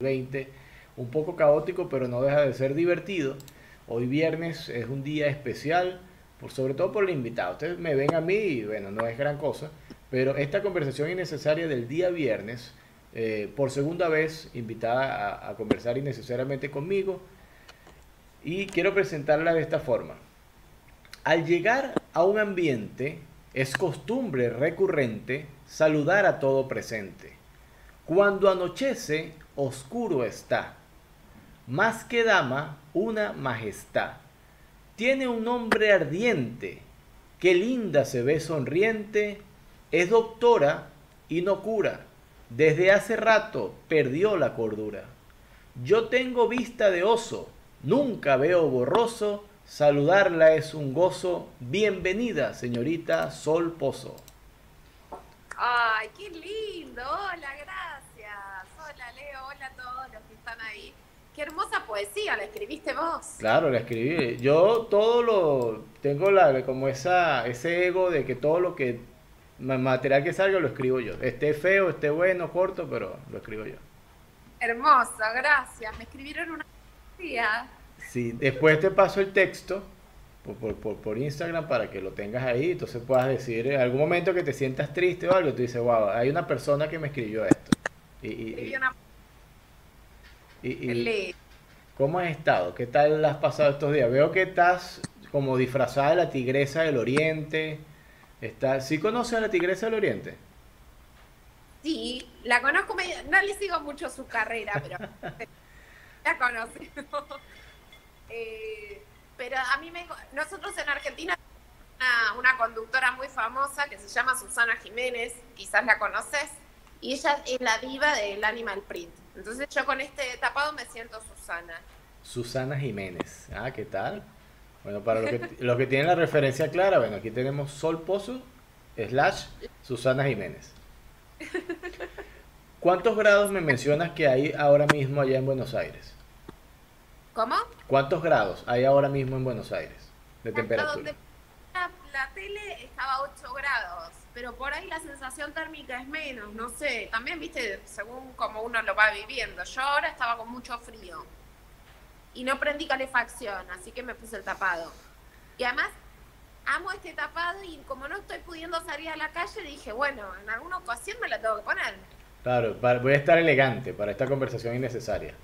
2020 un poco caótico, pero no deja de ser divertido. Hoy viernes es un día especial, por, sobre todo por el invitado. Ustedes me ven a mí y bueno, no es gran cosa, pero esta conversación innecesaria del día viernes, eh, por segunda vez invitada a, a conversar innecesariamente conmigo, y quiero presentarla de esta forma. Al llegar a un ambiente, es costumbre recurrente saludar a todo presente. Cuando anochece, oscuro está. Más que dama, una majestad. Tiene un nombre ardiente. Qué linda se ve sonriente. Es doctora y no cura. Desde hace rato perdió la cordura. Yo tengo vista de oso. Nunca veo borroso. Saludarla es un gozo. Bienvenida, señorita Sol Pozo. Ay, qué lindo. Hola, gracias. A todos los que están ahí. Qué hermosa poesía, la escribiste vos. Claro, la escribí. Yo todo lo tengo la como esa ese ego de que todo lo que material que salga lo escribo yo. Esté feo, esté bueno, corto, pero lo escribo yo. Hermoso, gracias. Me escribieron una poesía. Sí, después te paso el texto por, por, por, Instagram para que lo tengas ahí, entonces puedas decir en algún momento que te sientas triste o algo, tú dices, wow, hay una persona que me escribió esto. Y, y, y, y ¿Cómo has estado? ¿Qué tal has pasado estos días? Veo que estás como disfrazada de la tigresa del oriente. Está... ¿Sí conoces a la tigresa del oriente? Sí, la conozco, no le sigo mucho su carrera, pero la conozco. eh, pero a mí me... Nosotros en Argentina una, una conductora muy famosa que se llama Susana Jiménez, quizás la conoces, y ella es la diva del Animal Print. Entonces yo con este tapado me siento Susana. Susana Jiménez. Ah, ¿qué tal? Bueno, para los que, los que tienen la referencia clara, bueno, aquí tenemos Sol Pozo, slash Susana Jiménez. ¿Cuántos grados me mencionas que hay ahora mismo allá en Buenos Aires? ¿Cómo? ¿Cuántos grados hay ahora mismo en Buenos Aires de temperatura? Donde la, la tele estaba a 8 grados, pero por ahí la sensación térmica es menos, no sé. También, viste, según como uno lo va viviendo. Yo ahora estaba con mucho frío y no prendí calefacción, así que me puse el tapado. Y además amo este tapado y como no estoy pudiendo salir a la calle, dije, bueno, en alguna ocasión me la tengo que poner. Claro, voy a estar elegante para esta conversación innecesaria.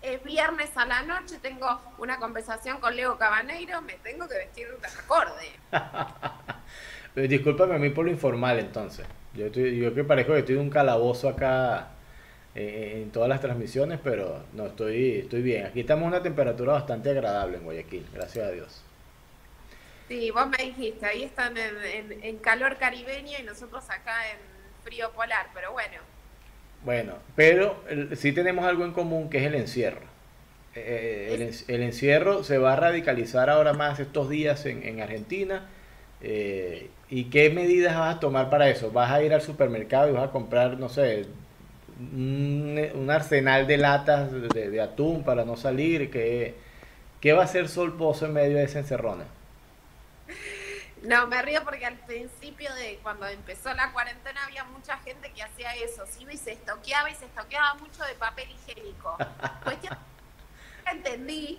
Es viernes a la noche, tengo una conversación con Leo Cabaneiro, me tengo que vestir de acorde. Discúlpame a mí por lo informal entonces. Yo, estoy, yo que parezco que estoy en un calabozo acá eh, en todas las transmisiones, pero no, estoy, estoy bien. Aquí estamos a una temperatura bastante agradable en Guayaquil, gracias a Dios. Sí, vos me dijiste, ahí están en, en, en calor caribeño y nosotros acá en frío polar, pero bueno. Bueno, pero el, sí tenemos algo en común que es el encierro. Eh, el, el, encierro se va a radicalizar ahora más estos días en, en Argentina. Eh, ¿Y qué medidas vas a tomar para eso? ¿Vas a ir al supermercado y vas a comprar, no sé, un, un arsenal de latas de, de, atún para no salir? ¿Qué, ¿Qué va a hacer Sol Pozo en medio de esa encerrona? No, me río porque al principio de cuando empezó la cuarentena había mucha gente que hacía eso, se iba y se estoqueaba y se estoqueaba mucho de papel higiénico. Cuestión entendí.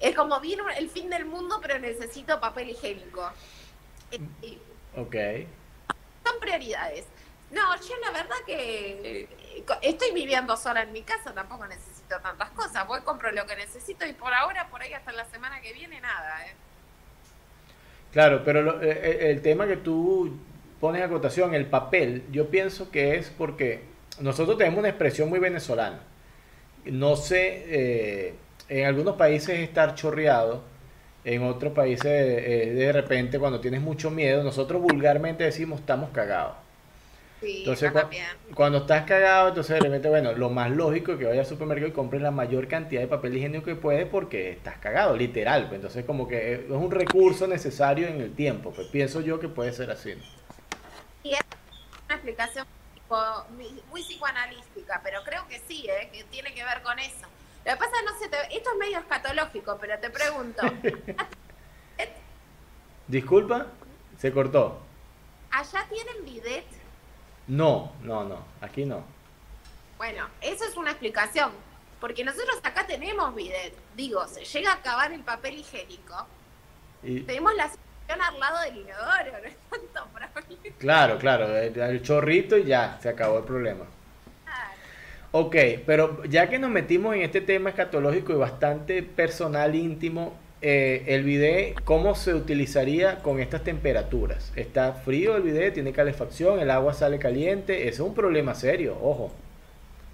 Es como viene el fin del mundo, pero necesito papel higiénico. Ok. Son prioridades. No, yo la verdad que estoy viviendo sola en mi casa, tampoco necesito tantas cosas. Voy, compro lo que necesito y por ahora, por ahí hasta la semana que viene, nada. ¿eh? Claro, pero lo, eh, el tema que tú pones a cotación, el papel, yo pienso que es porque nosotros tenemos una expresión muy venezolana. No sé, eh, en algunos países estar chorreado, en otros países eh, de repente cuando tienes mucho miedo, nosotros vulgarmente decimos estamos cagados. Sí, Entonces, cu- cuando estás cagado, entonces de repente, bueno, lo más lógico es que vayas al supermercado y compres la mayor cantidad de papel higiénico que puedes porque estás cagado, literal. pues. Entonces, como que es un recurso necesario en el tiempo. Pues pienso yo que puede ser así. ¿no? Y es una explicación muy psicoanalística, pero creo que sí, ¿eh? que tiene que ver con eso. Lo que pasa, no sé, te- esto es medio escatológico, pero te pregunto, Disculpa, se cortó. ¿allá tienen bidet? No, no, no, aquí no. Bueno, eso es una explicación. Porque nosotros acá tenemos bidet. Digo, se llega a acabar el papel higiénico. Y, Tenemos la situación al lado del inodoro, no es tanto problema. claro, claro, el, el chorrito y ya, se acabó el problema. Ok, pero ya que nos metimos en este tema escatológico y bastante personal, íntimo, eh, el bidet, ¿cómo se utilizaría con estas temperaturas? ¿Está frío el bidet? ¿Tiene calefacción? ¿El agua sale caliente? Es un problema serio, ojo.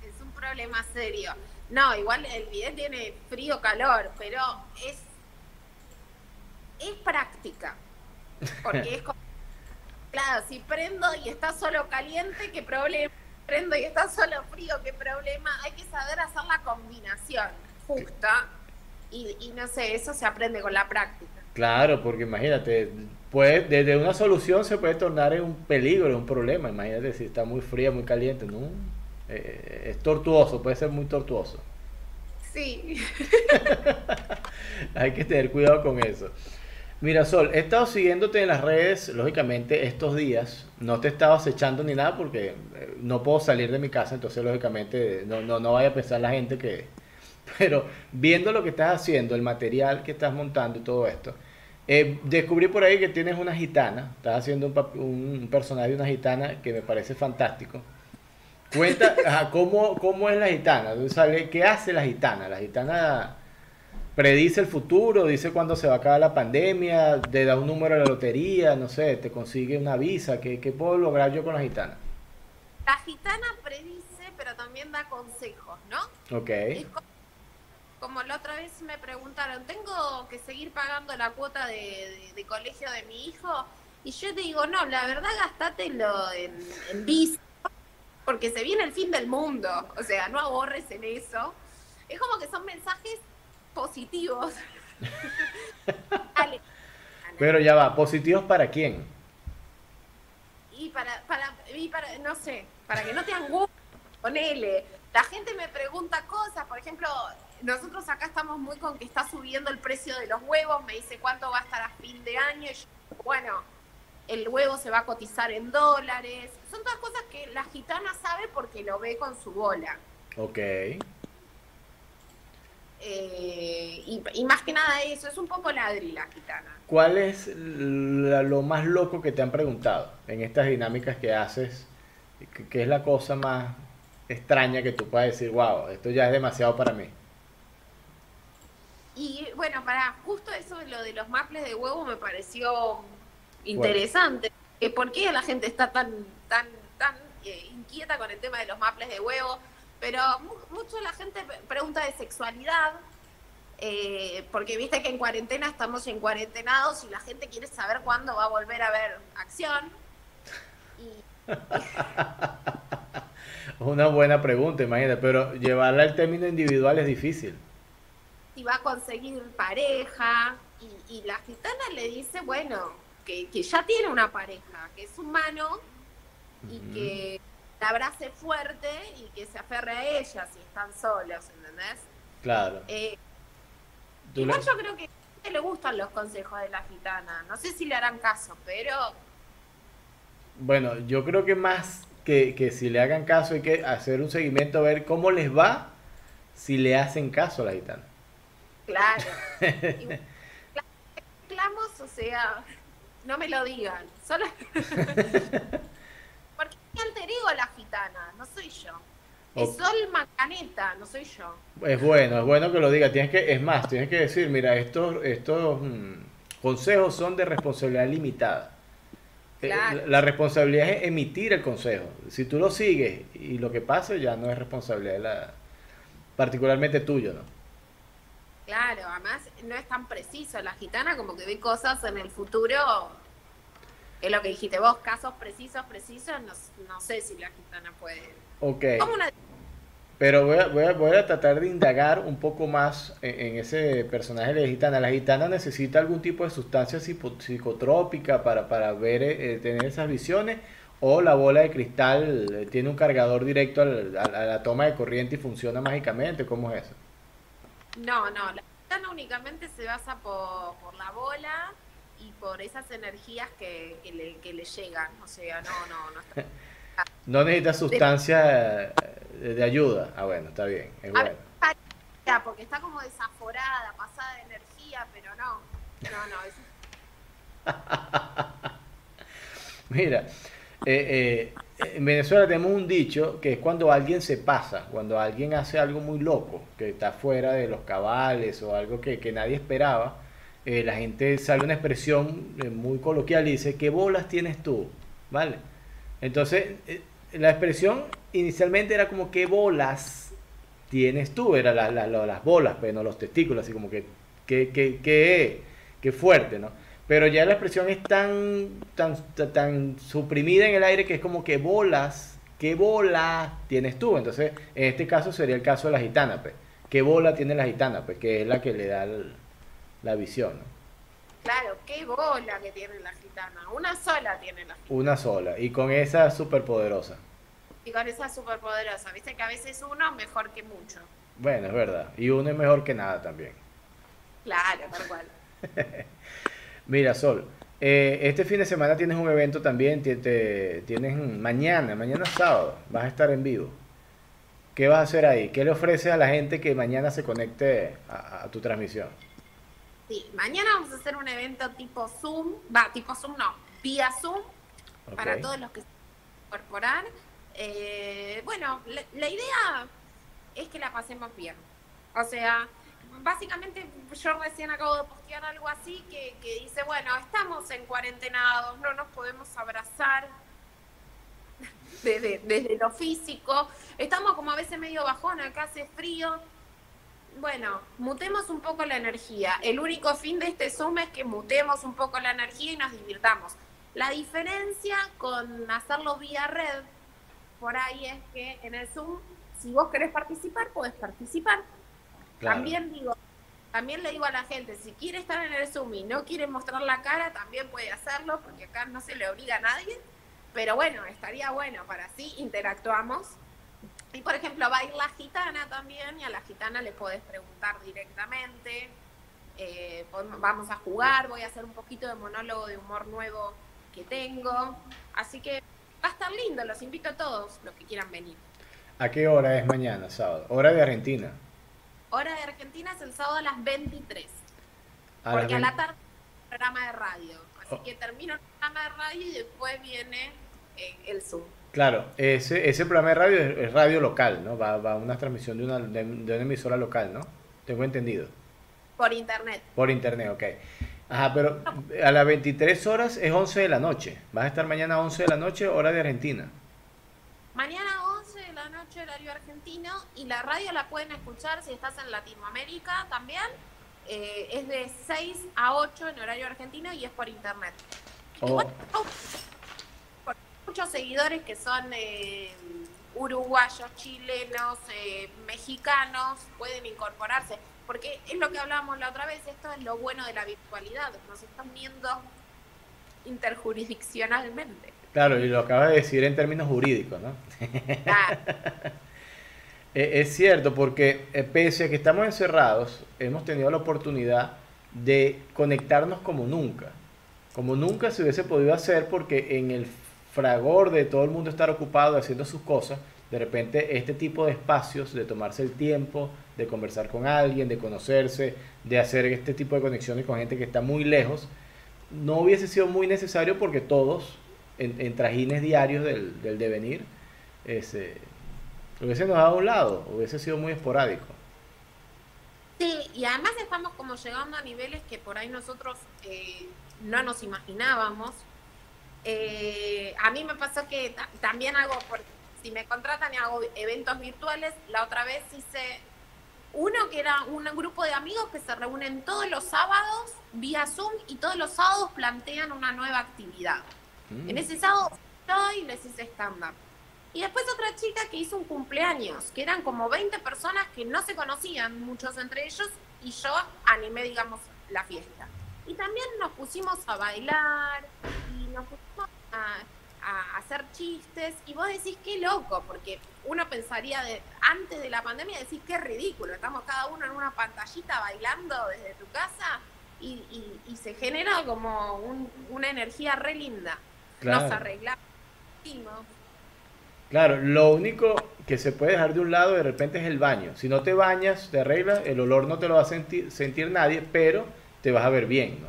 Es un problema serio. No, igual el bidet tiene frío, calor, pero es, es práctica. Porque es como, claro, si prendo y está solo caliente, ¿qué problema? Prendo y está solo frío, ¿qué problema? Hay que saber hacer la combinación justa. Y, y no sé, eso se aprende con la práctica. Claro, porque imagínate, puede, desde una solución se puede tornar en un peligro, en un problema. Imagínate si está muy fría, muy caliente, ¿no? Eh, es tortuoso, puede ser muy tortuoso. Sí. Hay que tener cuidado con eso. Mira, Sol, he estado siguiéndote en las redes, lógicamente, estos días. No te he estado acechando ni nada porque eh, no puedo salir de mi casa, entonces, lógicamente, no, no, no vaya a pensar la gente que... Pero viendo lo que estás haciendo, el material que estás montando y todo esto, eh, descubrí por ahí que tienes una gitana, estás haciendo un, personaje de una gitana que me parece fantástico. Cuenta, ¿cómo, cómo es la gitana? ¿Tú ¿Qué hace la gitana? La gitana predice el futuro, dice cuándo se va a acabar la pandemia, te da un número de la lotería, no sé, te consigue una visa. ¿Qué, qué puedo lograr yo con la gitana? La gitana predice, pero también da consejos, ¿no? Ok. Es como la otra vez me preguntaron, ¿tengo que seguir pagando la cuota de, de- de colegio de mi hijo? Y yo te digo, no, la verdad gastátelo en, en bici, porque se viene el fin del mundo. O sea, no ahorres en eso. Es como que son mensajes positivos. Pero ya va, ¿positivos para quién? Y para, para, y para, no sé, para que no te angusties, ponele. La gente me pregunta cosas, por ejemplo, nosotros acá estamos muy con que está subiendo el precio de los huevos, me dice cuánto va a estar a fin de año, y yo, bueno, el huevo se va a cotizar en dólares. Son todas cosas que la gitana sabe porque lo ve con su bola. Ok. Eh, y, y más que nada eso, es un poco ladri la gitana. ¿Cuál es la- lo más loco que te han preguntado en estas dinámicas que haces? ¿Qué, es la cosa más extraña que tú puedas decir, wow, esto ya es demasiado para mí? Y bueno, para justo eso de lo de los maples de huevo me pareció interesante. ¿Por qué la gente está tan tan tan eh, inquieta con el tema de los maples de huevo? Pero mu- mucho la gente pregunta de sexualidad, eh, porque viste que en cuarentena estamos en cuarentenados y la gente quiere saber cuándo va a volver a haber acción. Y una buena pregunta, imagínate, pero llevarla al término individual es difícil. si va a conseguir pareja y, y la gitana le dice, bueno, que, que ya tiene una pareja, que es humano y que la abrace fuerte y que se aferre a ella si están solos, ¿entendés? Claro. Eh, igual yo creo que a gente le gustan los consejos de la gitana, no sé si le harán caso, pero Bueno, yo creo que más que, que si le hagan caso hay que hacer un seguimiento a ver cómo les va si le hacen caso a la gitana. claro. Igual, reclamos, o sea, no me lo digan, solo... Ego la gitana, no soy yo. Es Ok. Sol Macaneta, no soy yo. Es bueno, es bueno que lo diga. Tienes que, es más, tienes que decir, mira, estos, estos mm, consejos son de responsabilidad limitada. Eh, Claro. La, la responsabilidad es emitir el consejo. Si tú lo sigues y lo que pase ya no es responsabilidad de la, particularmente tuyo, ¿no? Claro, además no es tan preciso. La gitana como que ve cosas en el futuro. Es lo que dijiste vos, casos precisos, precisos, no, no sé si la gitana puede. Ok. Como una Pero voy a, voy a, voy a tratar de indagar un poco más en, en ese personaje de la gitana. ¿La gitana necesita algún tipo de sustancia psico- psicotrópica para, para ver, eh, tener esas visiones? ¿O la bola de cristal eh, tiene un cargador directo al- a, a la toma de corriente y funciona mágicamente? ¿Cómo es eso? No, no, la gitana únicamente se basa por, por la bola por esas energías que, que le, que le llegan. O sea, no, no, no está No necesita sustancia eh, de, ayuda. Ah, bueno, está bien. Es bueno. porque está como desaforada, pasada de energía, pero no. No, no, es... Mira, eh, eh, en Venezuela tenemos un dicho que es cuando alguien se pasa, cuando alguien hace algo muy loco, que está fuera de los cabales o algo que, nadie esperaba, eh, la gente sale una expresión muy coloquial y dice, ¿qué bolas tienes tú? ¿Vale? Entonces, la expresión inicialmente era como, ¿qué bolas tienes tú? Era las bolas, pero no los testículos, así como que, ¿qué, qué fuerte, ¿no? Pero ya la expresión es tan, tan, tan suprimida en el aire que es como que bolas, ¿qué bola tienes tú? Entonces, en este caso sería el caso de la gitana, pues. ¿Qué bola tiene la gitana? Pues que es la que le da la visión, ¿no? Claro, qué bola que tiene la gitana. Una sola tiene la gitana. Una sola. Y con esa superpoderosa. Y con esa superpoderosa. Viste que a veces uno es mejor que mucho. Bueno, es verdad. Y uno es mejor que nada también. Claro, tal cual. Mira, Sol, eh, este fin de semana tienes un evento también, tienes mañana, mañana sábado, vas a estar en vivo. ¿Qué vas a hacer ahí? ¿Qué le ofreces a la gente que mañana se conecte a, tu transmisión? Sí, mañana vamos a hacer un evento tipo Zoom, va, tipo Zoom no, vía Zoom, para todos los que se incorporar. Eh, bueno, la idea es que la pasemos bien. O sea, básicamente yo recién acabo de postear algo así que, dice, bueno, estamos en cuarentenados, no nos podemos abrazar desde, desde lo físico, estamos como a veces medio bajón, acá hace frío. Bueno, mutemos un poco la energía. El único fin de este Zoom es que mutemos un poco la energía y nos divirtamos. La diferencia con hacerlo vía red por ahí es que en el Zoom, si vos querés participar, podés participar también digo, también le digo a la gente, si quiere estar en el Zoom y no quiere mostrar la cara, también puede hacerlo, porque acá no se le obliga a nadie. Pero bueno, estaría bueno para así interactuamos. Y por ejemplo, va a ir la gitana también, y a la gitana le podés preguntar directamente. Eh, vamos a jugar, voy a hacer un poquito de monólogo de humor nuevo que tengo. Así que va a estar lindo, los invito a todos los que quieran venir. ¿A qué hora es mañana, sábado? Hora de Argentina. Hora de Argentina es el sábado a las 23. porque a la tarde programa de radio. Así oh. que termino el programa de radio y después viene eh, el Zoom. Claro, ese, ese programa de radio es, radio local, ¿no? Va, va a una transmisión de una, de, una emisora local, ¿no? Tengo entendido. Por internet. Por internet, ok. Ajá, pero a las 23 horas es 11 de la noche. Vas a estar mañana a 11 de la noche, hora de Argentina. Mañana 11 de la noche, horario argentino, y la radio la pueden escuchar si estás en Latinoamérica también. Eh, es de 6 a 8 en horario argentino y es por internet. Oh. Muchos seguidores que son eh, uruguayos, chilenos, eh, mexicanos, pueden incorporarse. Porque es lo que hablábamos la otra vez, esto es lo bueno de la virtualidad, nos están viendo interjurisdiccionalmente. Claro, y lo acaba de decir en términos jurídicos, ¿no? Eh, es cierto, porque pese a que estamos encerrados, hemos tenido la oportunidad de conectarnos como nunca. Como nunca se hubiese podido hacer porque en el fragor de todo el mundo estar ocupado haciendo sus cosas, de repente este tipo de espacios, de tomarse el tiempo, de conversar con alguien, de conocerse, de hacer este tipo de conexiones con gente que está muy lejos, no hubiese sido muy necesario porque todos en, trajines diarios del, devenir, ese, hubiese nos dado un lado, hubiese sido muy esporádico. Sí, y además estamos como llegando a niveles que por ahí nosotros eh, no nos imaginábamos. Eh, a mí me pasó que también hago, si me contratan y hago eventos virtuales, la otra vez hice uno que era un grupo de amigos que se reúnen todos los sábados vía Zoom y todos los sábados plantean una nueva actividad. En ese sábado y les hice stand-up. Y después otra chica que hizo un cumpleaños, que eran como 20 personas que no se conocían, muchos entre ellos, y yo animé, digamos, la fiesta. Y también nos pusimos a bailar y nos pusimos a, hacer chistes. Y vos decís, qué loco, porque uno pensaría de antes de la pandemia, decís, qué ridículo, estamos cada uno en una pantallita bailando desde tu casa y, se genera como una energía re linda. Nos arreglamos. Claro, lo único que se puede dejar de un lado de repente es el baño. Si no te bañas, te arreglas, el olor no te lo va a sentir, sentir nadie, pero te vas a ver bien, ¿no?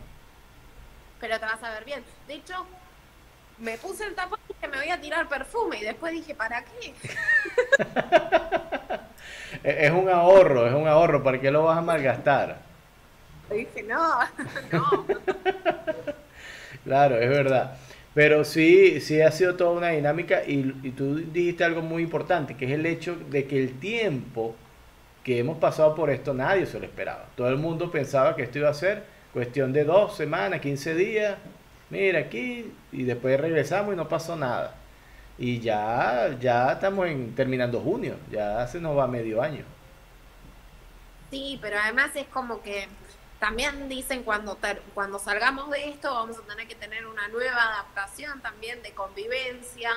Pero te vas a ver bien. De hecho, me puse el tapón y me voy a tirar perfume y después dije, ¿para qué? es un ahorro, es un ahorro, ¿para qué lo vas a malgastar? dije, no, no. claro, es verdad. Pero sí, sí ha sido toda una dinámica y, y, tú dijiste algo muy importante, que es el hecho de que el tiempo que hemos pasado por esto nadie se lo esperaba. Todo el mundo pensaba que esto iba a ser cuestión de dos semanas, 15 días, mira aquí, y después regresamos y no pasó nada. Y ya, ya estamos en, terminando junio, ya se nos va medio año. Sí, pero además es como que también dicen cuando, cuando salgamos de esto vamos a tener que tener una nueva adaptación también de convivencia.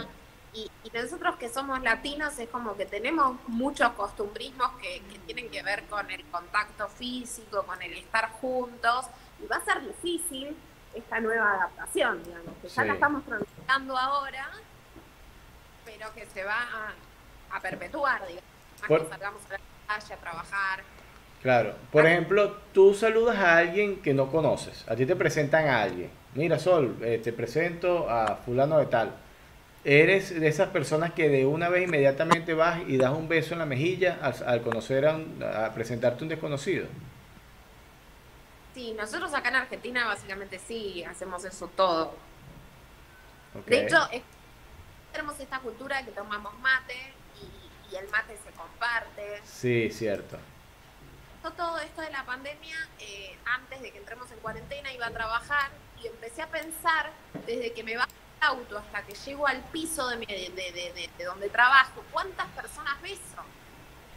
Y, nosotros que somos latinos es como que tenemos muchos costumbrismos que, tienen que ver con el contacto físico, con el estar juntos. Y va a ser difícil esta nueva adaptación, digamos, que ya la estamos transitando ahora, pero que se va a, perpetuar, digamos, más que salgamos a la calle a trabajar Claro. Por ejemplo, tú saludas a alguien que no conoces. A ti te presentan a alguien. Mira, Sol, eh, te presento a fulano de tal. ¿Eres de esas personas que de una vez inmediatamente vas y das un beso en la mejilla al, conocer a, a, presentarte un desconocido? Sí, nosotros acá en Argentina básicamente sí hacemos eso todo. De hecho, tenemos esta cultura de que tomamos mate y, y el mate se comparte. Sí, cierto todo esto de la pandemia, eh, antes de que entremos en cuarentena, iba a trabajar y empecé a pensar, desde que me el auto hasta que llego al piso de, de, donde trabajo, ¿cuántas personas beso?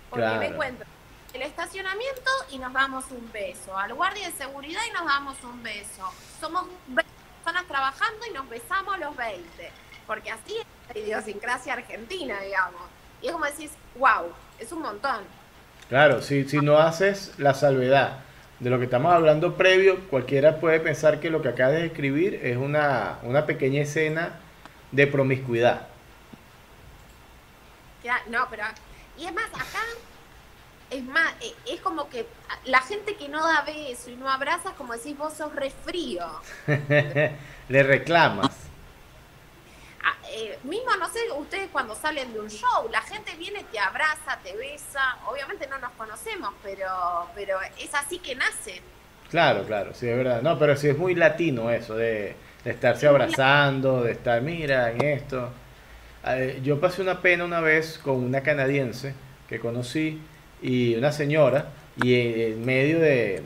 Porque me encuentro el estacionamiento y nos damos un beso, al guardia de seguridad y nos damos un beso. Somos personas trabajando y nos besamos los 20, porque así es la idiosincrasia argentina, digamos. Y es como decís, wow, es un montón. Claro, si, si no haces la salvedad de lo que estamos hablando previo, cualquiera puede pensar que lo que acabas de escribir es una, una pequeña escena de promiscuidad. Ya, no, pero... Y es más, acá es más, eh, es como que la gente que no da beso y no abraza, como decís, vos sos resfrío. Le reclamas. Eh, mismo, no sé, ustedes cuando salen de un show, la gente viene, te abraza, te besa, obviamente no nos conocemos, pero, pero es así que nace. Claro, claro, sí, es verdad. No, pero sí es muy latino eso, de, estarse abrazando, de estar, mira, en esto. Eh, yo pasé una pena una vez con una canadiense que conocí y una señora y en medio de,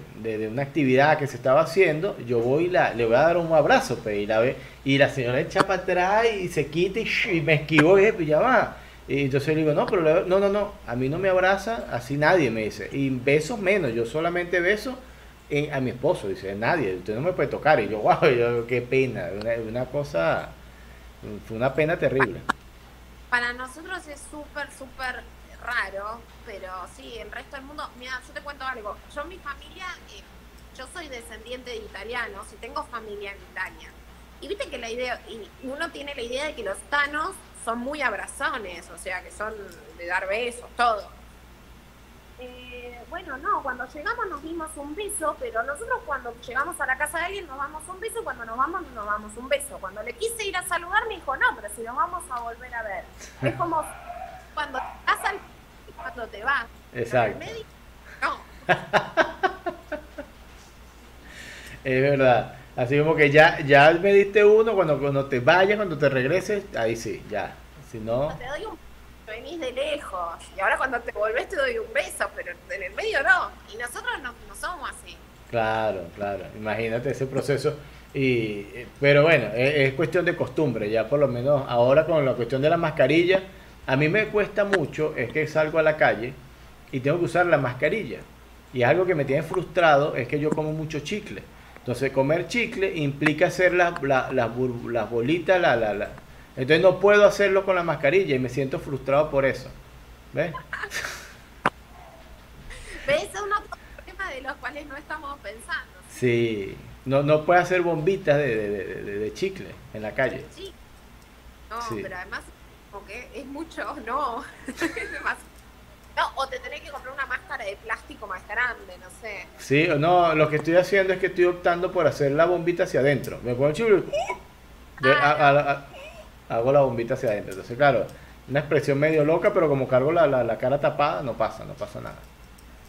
una actividad que se estaba haciendo, yo voy la, le voy a dar un abrazo, pues, y la ve, y la señora echa para atrás y se quita y, me esquivó y pues, ya va. Y entonces le digo, no, pero no, no, no, a mí no me abraza así nadie, me dice. Y besos menos, yo solamente beso a mi esposo, dice, nadie, usted no me puede tocar. Y yo, wow, yo, qué pena, una, una cosa, fue una pena terrible. Para nosotros es súper, súper raro, pero sí, el resto del mundo, mira, yo te cuento algo, yo mi familia, eh, yo soy descendiente de italianos y tengo familia en Italia. Y viste que la idea, y uno tiene la idea de que los tanos son muy abrazones, o sea, que son de dar besos, todo. Eh, bueno, no, cuando llegamos nos dimos un beso, pero nosotros cuando llegamos a la casa de alguien nos damos un beso, cuando nos vamos nos damos un beso. Cuando le quise ir a saludar me dijo, no, pero si nos vamos a volver a ver. Es como cuando te al cuando te vas. Exacto. no. es verdad. Así como que ya, ya me diste uno, cuando, cuando te vayas, cuando te regreses, ahí sí, ya. Si no... Te doy un venís de lejos. Y ahora cuando te volvés te doy un beso, pero en el medio no. Y nosotros no, no somos así. Claro, claro. Imagínate ese proceso. Y, pero bueno, es, es, cuestión de costumbre. Ya por lo menos ahora con la cuestión de la mascarilla a mí me cuesta mucho es que salgo a la calle y tengo que usar la mascarilla. Y algo que me tiene frustrado es que yo como mucho chicle. Entonces comer chicle implica hacer las, las, bolitas, la, la, la. Entonces no puedo hacerlo con la mascarilla y me siento frustrado por eso. ¿Ves? ¿Ves? Es uno de de los cuales no estamos pensando. Sí, no, no puede hacer bombitas de, de, chicle en la calle. Sí. No, pero además que es mucho, no. No, o te tenés que comprar una máscara de plástico más grande, no sé. Sí, no, lo que estoy haciendo es que estoy optando por hacer la bombita hacia adentro. Me pongo el ah, hago la bombita hacia adentro. Entonces, claro, una expresión medio loca, pero como cargo la, la, cara tapada, no pasa, no pasa nada.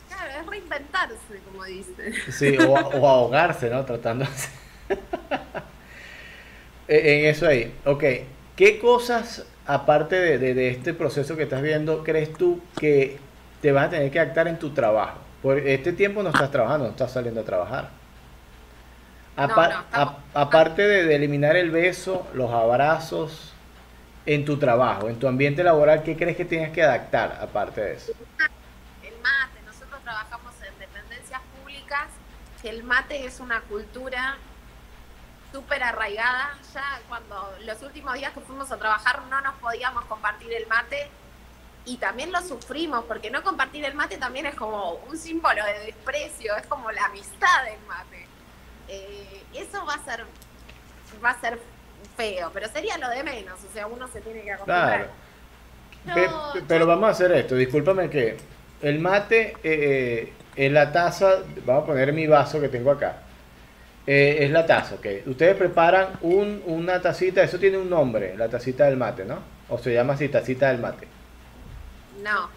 Claro, es reinventarse, como dice. Sí, o, o ahogarse, ¿no? Tratando e, En eso ahí. Ok, ¿qué cosas aparte de, este proceso que estás viendo, crees tú que te vas a tener que adaptar en tu trabajo? Por este tiempo no estás trabajando, no estás saliendo a trabajar. aparte de, eliminar el beso, los abrazos en tu trabajo, en tu ambiente laboral, ¿qué crees que tienes que adaptar aparte de eso? El mate, nosotros trabajamos en dependencias públicas, el mate es una cultura súper arraigada. Ya cuando los últimos días que fuimos a trabajar no nos podíamos compartir el mate y también lo sufrimos, porque no compartir el mate también es como un símbolo de desprecio, es como la amistad del mate. Eh, eso va a ser va a ser feo, pero sería lo de menos, o sea, uno se tiene que acostumbrar. pero vamos a hacer esto, discúlpame que el mate eh, eh, en la taza, vamos a poner mi vaso que tengo acá eh, es la taza, ok. Ustedes preparan un, una tacita, eso tiene un nombre, la tacita del mate, ¿no? O se llama así, tacita del mate. No,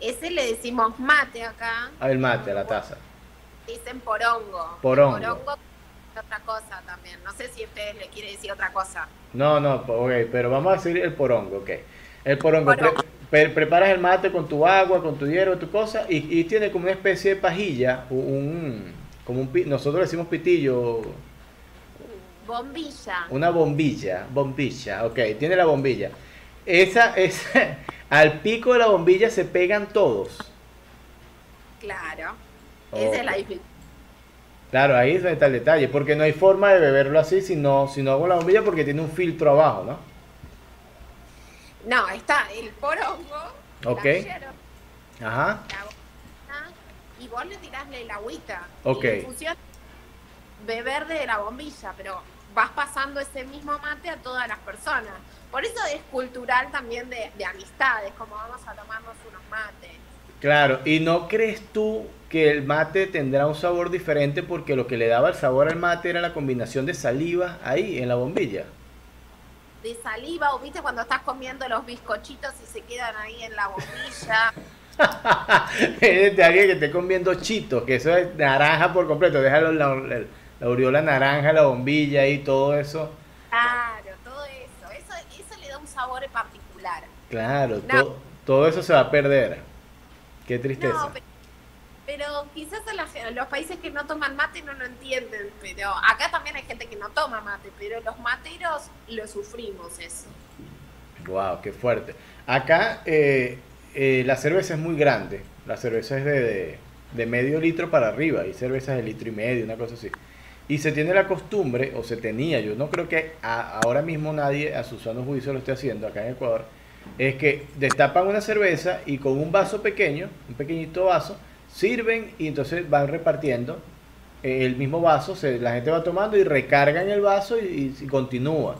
ese le decimos mate acá. Ah, el mate, la taza. Dicen porongo. Porongo. Porongo es otra cosa también. No sé si ustedes le quiere decir otra cosa. No, no, ok, pero vamos a decir el porongo, ok. El porongo. preparas el mate con tu agua, con tu hierro, tu cosa, y, y tiene como una especie de pajilla, un como un, nosotros decimos pitillo. Bombilla. Una bombilla, bombilla, ok, tiene la bombilla. Esa, es al pico de la bombilla se pegan todos. Claro, esa es la Claro, ahí está el detalle, porque no hay forma de beberlo así si no, si no hago la bombilla porque tiene un filtro abajo, ¿no? No, está el porongo, ok. Ajá y vos le tirasle el agüita. Ok. Y funciona beber de la bombilla, pero vas pasando ese mismo mate a todas las personas. Por eso es cultural también de, de amistades, como vamos a tomarnos unos mates. Claro, ¿y no crees tú que el mate tendrá un sabor diferente porque lo que le daba el sabor al mate era la combinación de saliva ahí en la bombilla? De saliva, o viste cuando estás comiendo los bizcochitos y se quedan ahí en la bombilla. de alguien que esté comiendo chitos, que eso es naranja por completo, déjalo la, la, la aureola naranja, la bombilla y todo eso. Claro, todo eso. eso, eso le da un sabor particular. Claro, todo eso se va a perder. Qué tristeza. pero, quizás en, los países que no toman mate no lo entienden, pero acá también hay gente que no toma mate, pero los materos lo sufrimos eso. Wow, qué fuerte. Acá eh, eh, la cerveza es muy grande. La cerveza es de, medio litro para arriba y cervezas de litro y medio, una cosa así. Y se tiene la costumbre, o se tenía, yo no creo que ahora mismo nadie a su sano juicio lo esté haciendo acá en Ecuador, es que destapan una cerveza y con un vaso pequeño, un pequeñito vaso, sirven y entonces van repartiendo eh, el mismo vaso, la gente va tomando y recargan el vaso y, y continúa.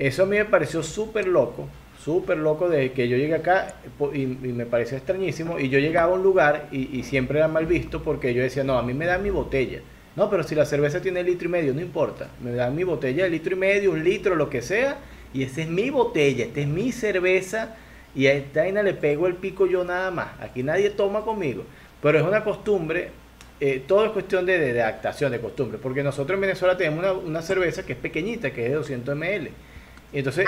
Eso a mí me pareció súper loco, súper loco de que yo llegué acá y, me parecía extrañísimo y yo llegaba a un lugar y, siempre era mal visto porque yo decía, no, a mí me dan mi botella. No, pero si la cerveza tiene litro y medio, no importa. Me dan mi botella de litro y medio, un litro, lo que sea. Y esa es mi botella, esta es mi cerveza. Y a esta vaina le pego el pico yo nada más. Aquí nadie toma conmigo. Pero es una costumbre, eh, todo es cuestión de, de, adaptación, de costumbre. Porque nosotros en Venezuela tenemos una, una, cerveza que es pequeñita, que es de 200 ml. Entonces,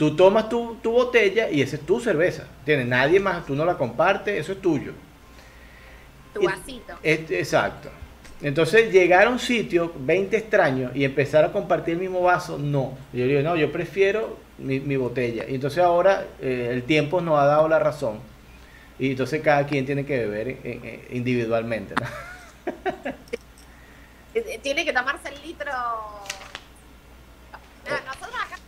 Tú tomas tu, botella y esa es tu cerveza. Tienes nadie más, tú no la compartes, eso es tuyo. Tu vasito. exacto. Entonces llegar a un sitio, 20 extraños, y empezar a compartir el mismo vaso, no. Yo digo, no, yo prefiero mi, botella. Y entonces ahora eh, el tiempo nos ha dado la razón. Y entonces cada quien tiene que beber eh, eh, individualmente. Tiene que tomarse el litro. nosotros acá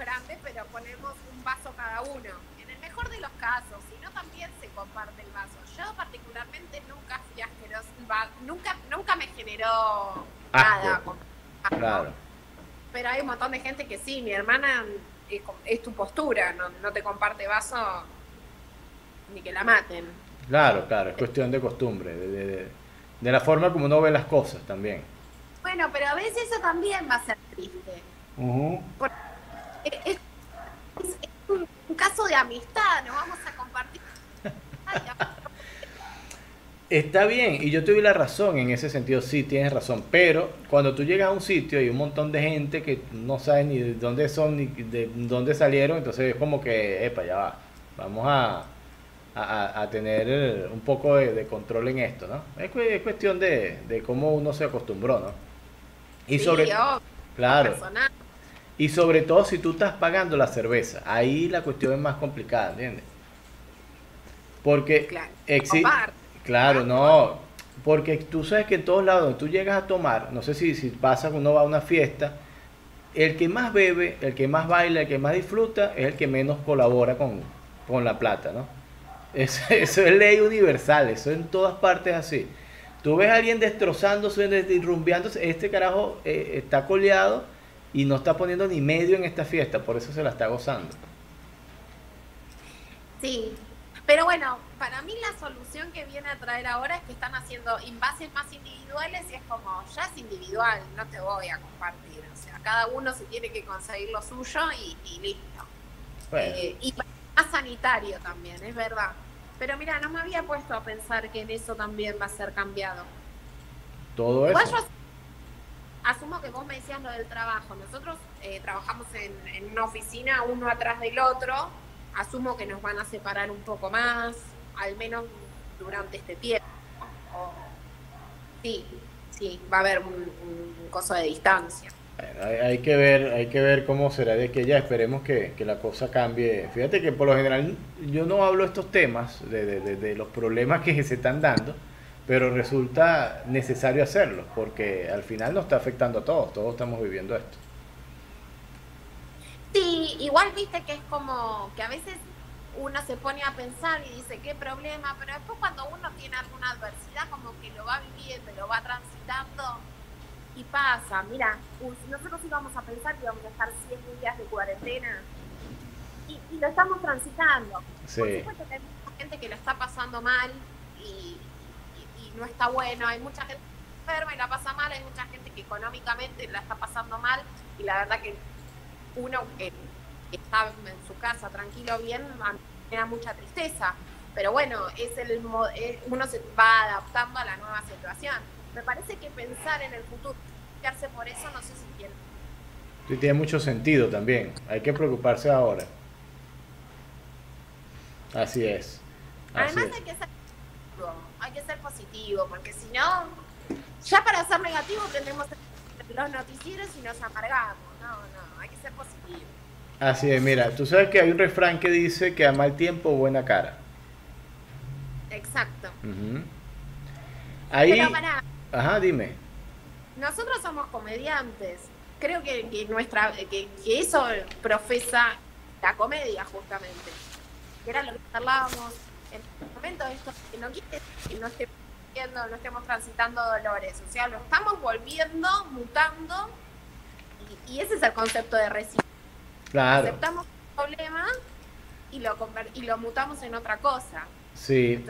grande, pero ponemos un vaso cada uno. En el mejor de los casos, si no también se comparte el vaso. Yo particularmente nunca fui asqueroso, nunca, nunca me generó nada. Claro. Pero hay un montón de gente que sí, mi hermana es, tu postura, no, no te comparte vaso ni que la maten. Claro, claro, es cuestión de costumbre, de, de, la forma como uno ve las cosas también. Bueno, pero a veces eso también va a ser triste. Es, un, caso de amistad, no vamos a compartir. Está bien, y yo tuve la razón en ese sentido, sí, tienes razón, pero cuando tú llegas a un sitio y hay un montón de gente que no sabe ni de dónde son ni de dónde salieron, entonces es como que, epa, ya va, vamos a, a, tener un poco de, control en esto, ¿no? Es, cuestión de, de, cómo uno se acostumbró, ¿no? Y sobre, claro, y sobre todo si tú estás pagando la cerveza, ahí la cuestión es más complicada, ¿entiendes? Porque claro, Claro, no. Porque tú sabes que en todos lados donde tú llegas a tomar, no sé si, si pasa uno va a una fiesta, el que más bebe, el que más baila, el que más disfruta, es el que menos colabora con, la plata, ¿no? Eso, es ley universal, eso en todas partes así. Tú ves a alguien destrozándose, irrumbiándose, este carajo eh, está coleado y no está poniendo ni medio en esta fiesta, por eso se la está gozando. Sí, pero bueno, para mí la solución que viene a traer ahora es que están haciendo envases más individuales y es como, ya es individual, no te voy a compartir. O sea, cada uno se tiene que conseguir lo suyo y, listo. Eh, y más sanitario también, es verdad. Pero mira, no me había puesto a pensar que en eso también va a ser cambiado. Todo eso. Asumo que vos me decías lo del trabajo. Nosotros eh, trabajamos en una oficina uno atrás del otro asumo que nos van a separar un poco más, al menos durante este tiempo. sí, sí, va a haber un, coso de distancia. Hay, que ver, hay que ver cómo será de que ya esperemos que, la cosa cambie. Fíjate que por lo general yo no hablo estos temas de, de los problemas que se están dando, pero resulta necesario hacerlo porque al final nos está afectando a todos, todos estamos viviendo esto. Sí, igual viste que es como que a veces uno se pone a pensar y dice qué problema, pero después cuando uno tiene alguna adversidad como que lo va viviendo, lo va transitando y pasa. Mira, nosotros íbamos a pensar que íbamos a estar 100 días de cuarentena y, lo estamos transitando. Sí. Por supuesto que hay mucha gente que lo está pasando mal y, y no está bueno, hay mucha gente enferma y la pasa mal, hay mucha gente que económicamente la está pasando mal y la verdad que uno que está en su casa tranquilo, bien, me da mucha tristeza. Pero bueno, es el uno se va adaptando a la nueva situación. Me parece que pensar en el futuro, quedarse por eso, no sé si tiene. Sí, tiene mucho sentido también. Hay que preocuparse ahora. Así es. Además hay que hay que ser positivo, porque si no, ya para ser negativo tendremos los noticieros y nos amargamos. No, no, hay que ser positivo. Así es, mira, tú sabes que hay un refrán que dice que a mal tiempo buena cara. Exacto. Ahí... Ajá, dime. Nosotros somos comediantes. Creo que, nuestra que, eso profesa la comedia justamente. Que era lo que hablábamos en el momento esto, que no quiere que no estemos, no estemos transitando dolores. O sea, lo estamos volviendo, mutando y, ese es el concepto de resiliencia. Claro. Aceptamos un problema y lo, y lo mutamos en otra cosa. Sí,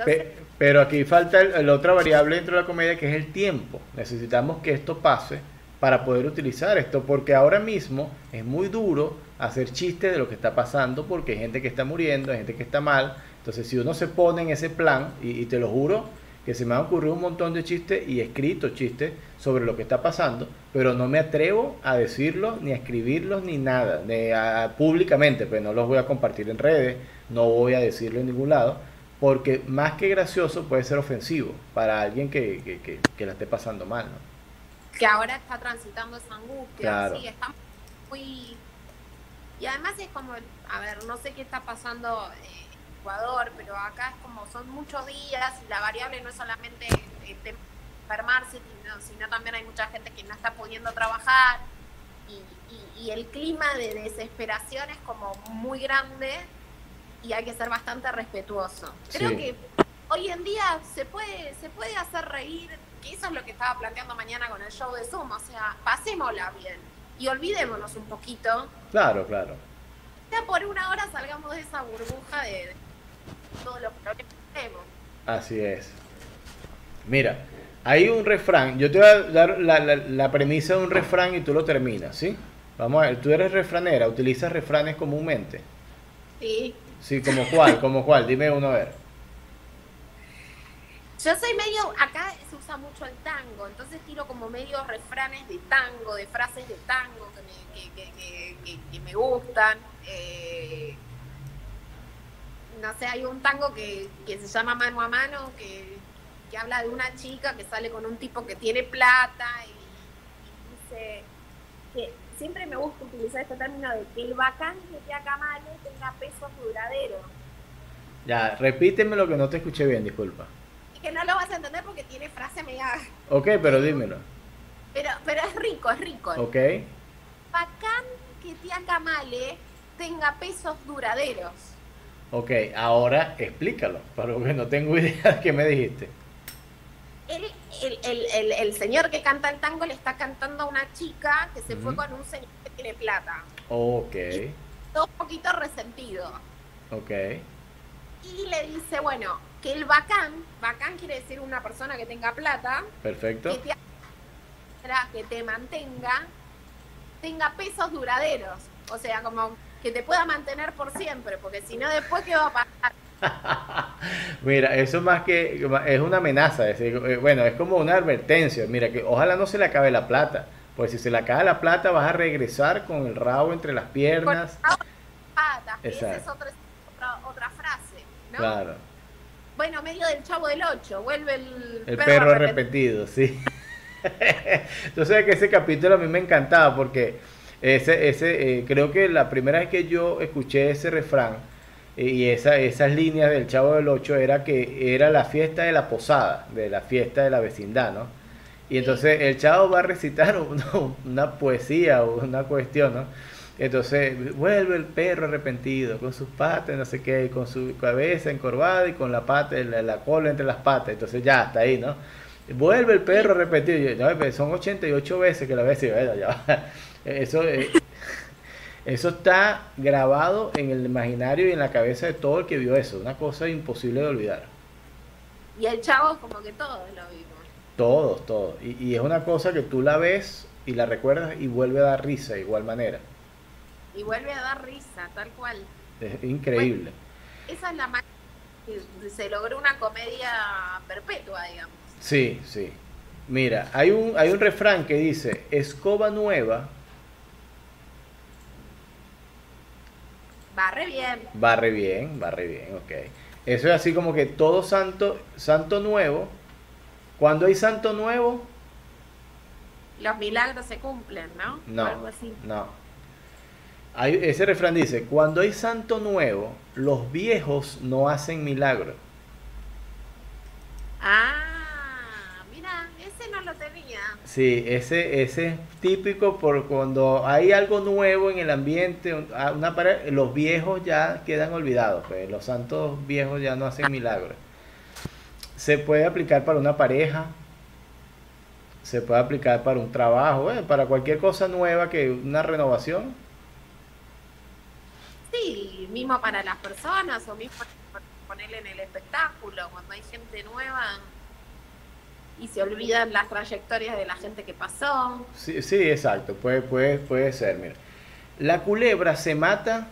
pero aquí falta la otra variable dentro de la comedia que es el tiempo. Necesitamos que esto pase para poder utilizar esto, porque ahora mismo es muy duro hacer chistes de lo que está pasando, porque hay gente que está muriendo, hay gente que está mal. Entonces, si uno se pone en ese plan, y te lo juro, que se me han ocurrido un montón de chistes y escrito chistes sobre lo que está pasando, pero no me atrevo a decirlos, ni a escribirlos, ni nada, ni públicamente, pues no los voy a compartir en redes, no voy a decirlo en ningún lado, porque más que gracioso puede ser ofensivo para alguien que, que, que, la esté pasando mal, ¿no? Que ahora está transitando esa angustia, sí, está muy... Y además es como, a ver, no sé qué está pasando... Eh, Ecuador, pero acá es como son muchos días y la variable no es solamente enfermarse, sino, también hay mucha gente que no está pudiendo trabajar y, el clima de desesperación es como muy grande y hay que ser bastante respetuoso. Creo que hoy en día se puede, se puede hacer reír, que eso es lo que estaba planteando mañana con el show de Zoom, o sea, pasémosla bien y olvidémonos un poquito. Claro, claro sea por una hora salgamos de esa burbuja de todos los problemas que tenemos. Así es. Mira, hay un refrán. Yo te voy a dar la, la- la premisa de un refrán y tú lo terminas, ¿sí? Vamos a ver, tú eres refranera, utilizas refranes comúnmente. Sí. Sí, como cuál, como cuál, dime uno a ver. Yo soy medio, acá se usa mucho el tango, entonces tiro como medio refranes de tango, de frases de tango que me, que, que- que- que- que me gustan. Eh, no sé, hay un tango que, que se llama Mano a Mano, que, que habla de una chica que sale con un tipo que tiene plata y, y dice que siempre me gusta utilizar este término de que el bacán que te acamale tenga pesos duraderos. Ya, repíteme lo que no te escuché bien, disculpa. Y que no lo vas a entender porque tiene frase media... Ok, pero dímelo. Pero, pero es rico, es rico. Ok. Bacán que tía Camale tenga pesos duraderos. Ok, ahora explícalo, porque no tengo idea de qué me dijiste. El, el, el, el, señor que canta el tango le está cantando a una chica que se fue con un señor que tiene plata. Ok, Todo un poquito resentido. ok. Y le dice, bueno, que el bacán, bacán quiere decir una persona que tenga plata, que Perfecto. te, que te mantenga, tenga pesos duraderos. O sea, como que te pueda mantener por siempre, porque si no después, ¿qué va a pasar? Mira, eso más que es una amenaza, es eh, bueno, es como una advertencia. Mira, que ojalá no se le acabe la plata, pues si se le acaba la plata vas a regresar con el rabo entre las piernas. patas, que esa es otra, otra, otra frase, ¿no? Claro, Bueno, medio del chavo del 8, vuelve el, el perro arrepentido. arrepentido, sí. Entonces que ese capítulo a mí me encantaba porque ese, ese, eh, creo que la primera vez que yo escuché ese refrán eh, y esa, esas líneas del Chavo del Ocho era que era la fiesta de la posada, de la fiesta de la vecindad, ¿no? Y entonces el Chavo va a recitar una, una poesía o una cuestión, ¿no? Entonces vuelve el perro arrepentido con sus patas, no sé qué, con su cabeza encorvada y con la pata, la, la cola entre las patas. Entonces ya hasta ahí, ¿no? Vuelve el perro arrepentido. Yo, no, pues, son 88 veces que la vez y bueno, ya. Eso, eh, eso está grabado en el imaginario y en la cabeza de todo el que vio eso. Una cosa imposible de olvidar. Y el chavo como que todos lo vimos. Todos, todos. Y, y es una cosa que tú la ves y la recuerdas y vuelve a dar risa de igual manera. Y vuelve a dar risa, tal cual. Es increíble. Esa es la manera que se logró una comedia perpetua, digamos. Sí, sí. Mira, hay un, hay un refrán que dice, escoba nueva, Barre bien. barre bien, barre bien, ok. Eso es así como que todo santo, santo nuevo, cuando hay santo nuevo, Los milagros se cumplen, ¿no? no, algo así. no. Hay, ese refrán dice, cuando hay santo nuevo, los viejos no hacen milagro. Ah, ese no lo tenía. Sí, ese, ese es típico por cuando hay algo nuevo en el ambiente, un- una pare- los viejos ya quedan olvidados, pues los santos viejos ya no hacen milagros. Se puede aplicar para una pareja, se puede aplicar para un trabajo, bueno, para cualquier cosa nueva que una renovación. Sí, mismo para las personas o mismo para ponerle en el espectáculo, cuando hay gente nueva y se olvidan las trayectorias de la gente que pasó. Sí, sí, exacto, puede, puede, puede ser, mira. La culebra se mata,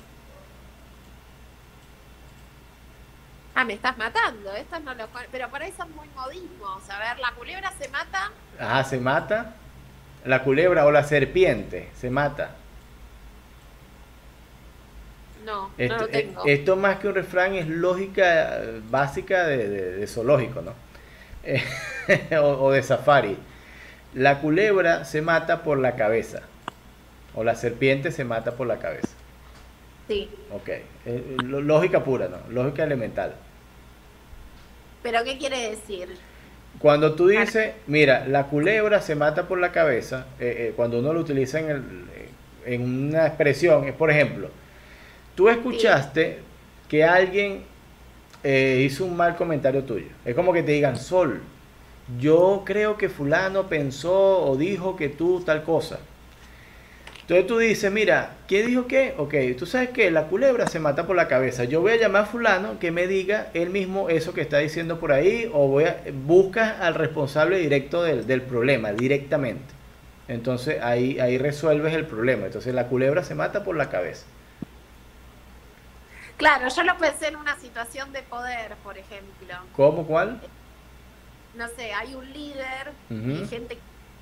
Ah, me estás matando, esto no lo pero para eso es muy modismo. A ver, la culebra se mata, ajá, se mata. La culebra o la serpiente se mata. no, Esto, no lo eh, tengo. esto más que un refrán es lógica eh, básica de, de- de zoológico, ¿no? Eh, o, o de safari. La culebra se mata por la cabeza. O la serpiente se mata por la cabeza. Sí, Ok. Eh, lo- lógica pura, ¿no? Lógica elemental. pero ¿qué quiere decir? Cuando tú dices, mira, la culebra se mata por la cabeza, eh, eh, cuando uno lo utiliza en, el- eh, en una expresión, es por ejemplo, tú escuchaste que alguien eh, hizo un mal comentario tuyo. Es como que te digan, Sol, yo creo que fulano pensó o dijo que tú tal cosa. Entonces tú dices, mira, ¿quién dijo qué? Ok, tú sabes que la culebra se mata por la cabeza. Yo voy a llamar a fulano que me diga él mismo eso que está diciendo por ahí o voy a buscas al responsable directo del, del problema, directamente. Entonces ahí, ahí resuelves el problema. Entonces la culebra se mata por la cabeza. Claro, yo lo pensé en una situación de poder, por ejemplo. ¿Cómo? ¿Cuál? No sé, hay un líder y gente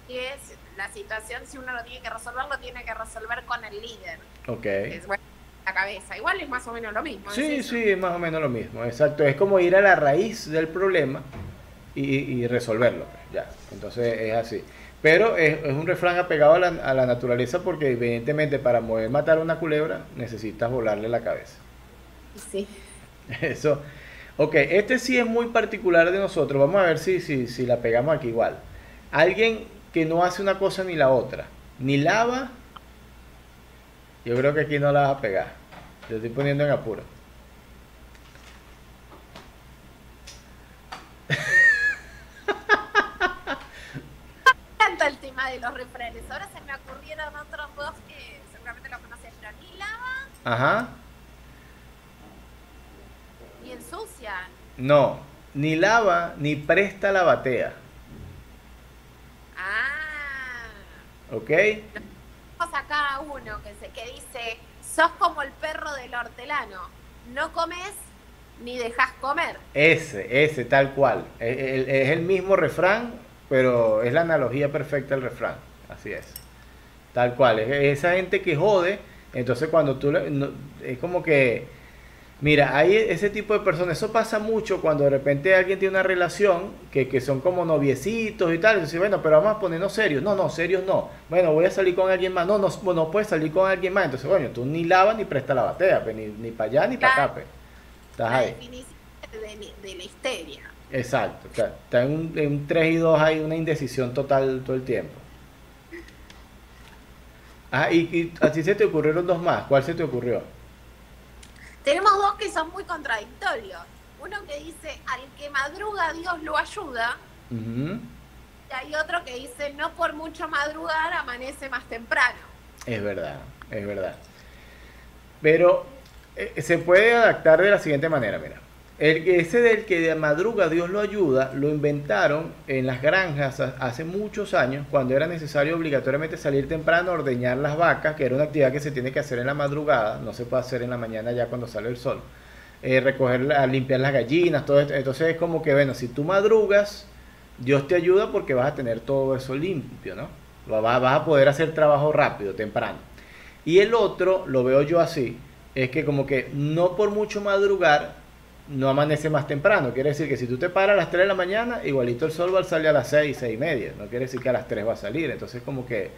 que es la situación, si uno lo tiene que resolver, lo tiene que resolver con el líder. Ok. Es bueno, la cabeza. Igual es más o menos lo mismo. Sí, es sí, más o menos lo mismo. Exacto. Es como ir a la raíz del problema y, y resolverlo. Ya. Entonces es así. Pero es, es un refrán apegado a la, a la naturaleza porque evidentemente para poder matar a una culebra necesitas volarle la cabeza. Sí. Eso. Ok, este sí es muy particular de nosotros. Vamos a ver si, si, si la pegamos aquí igual. Alguien que no hace una cosa ni la otra. Ni lava. Yo creo que aquí no la vas a pegar. Yo estoy poniendo en apuro. El tema de los refranes. Ahora se me ocurrieron otros dos que seguramente los conoces. Pero ni lava Ajá. ni ensucian. No. Ni lava ni presta la batea. Ah. ¿Ok? Tenemos acá uno que, se, que dice, sos como el perro del hortelano. No comes ni dejas comer. Ese, ese, tal cual. Es, es- es el mismo refrán, pero es la analogía perfecta del refrán. Así es. Tal cual. Es esa gente que jode. Entonces cuando tú... es como que... Mira, hay ese tipo de personas. Eso pasa mucho cuando de repente alguien tiene una relación que, que son como noviecitos y tal. Y dice, bueno, pero vamos a ponernos serios. No, no, serios no. Bueno, voy a salir con alguien más. No, no, no puedes salir con alguien más. Entonces, bueno, tú ni lavas ni presta la batea. pues, ni, ni para allá ni para acá. Pues. Estás La ahí. definición de, de la histeria. Exacto, está, está en, un, en un 3 y 2 hay una indecisión total todo el tiempo. Ah, y, y a ti se te ocurrieron dos más. ¿Cuál se te ocurrió? Tenemos dos que son muy contradictorios. Uno que dice, al que madruga Dios lo ayuda. Y hay otro que dice, no por mucho madrugar amanece más temprano. Es verdad, es verdad. Pero eh, se puede adaptar de la siguiente manera, mira. El, ese del que de madruga Dios lo ayuda, lo inventaron en las granjas ha- hace muchos años, cuando era necesario obligatoriamente salir temprano a ordeñar las vacas, que era una actividad que se tiene que hacer en la madrugada, no se puede hacer en la mañana ya cuando sale el sol. Eh, recoger, limpiar las gallinas, todo esto. Entonces es como que, bueno, si tú madrugas, Dios te ayuda porque vas a tener todo eso limpio, ¿no? Va- va- Vas a poder hacer trabajo rápido, temprano. Y el otro, lo veo yo así, es que como que no por mucho madrugar, no amanece más temprano. Quiere decir que si tú te paras a las 3 de la mañana, igualito el sol va a salir a las 6, 6 y media. No quiere decir que a las 3 va a salir. Entonces como que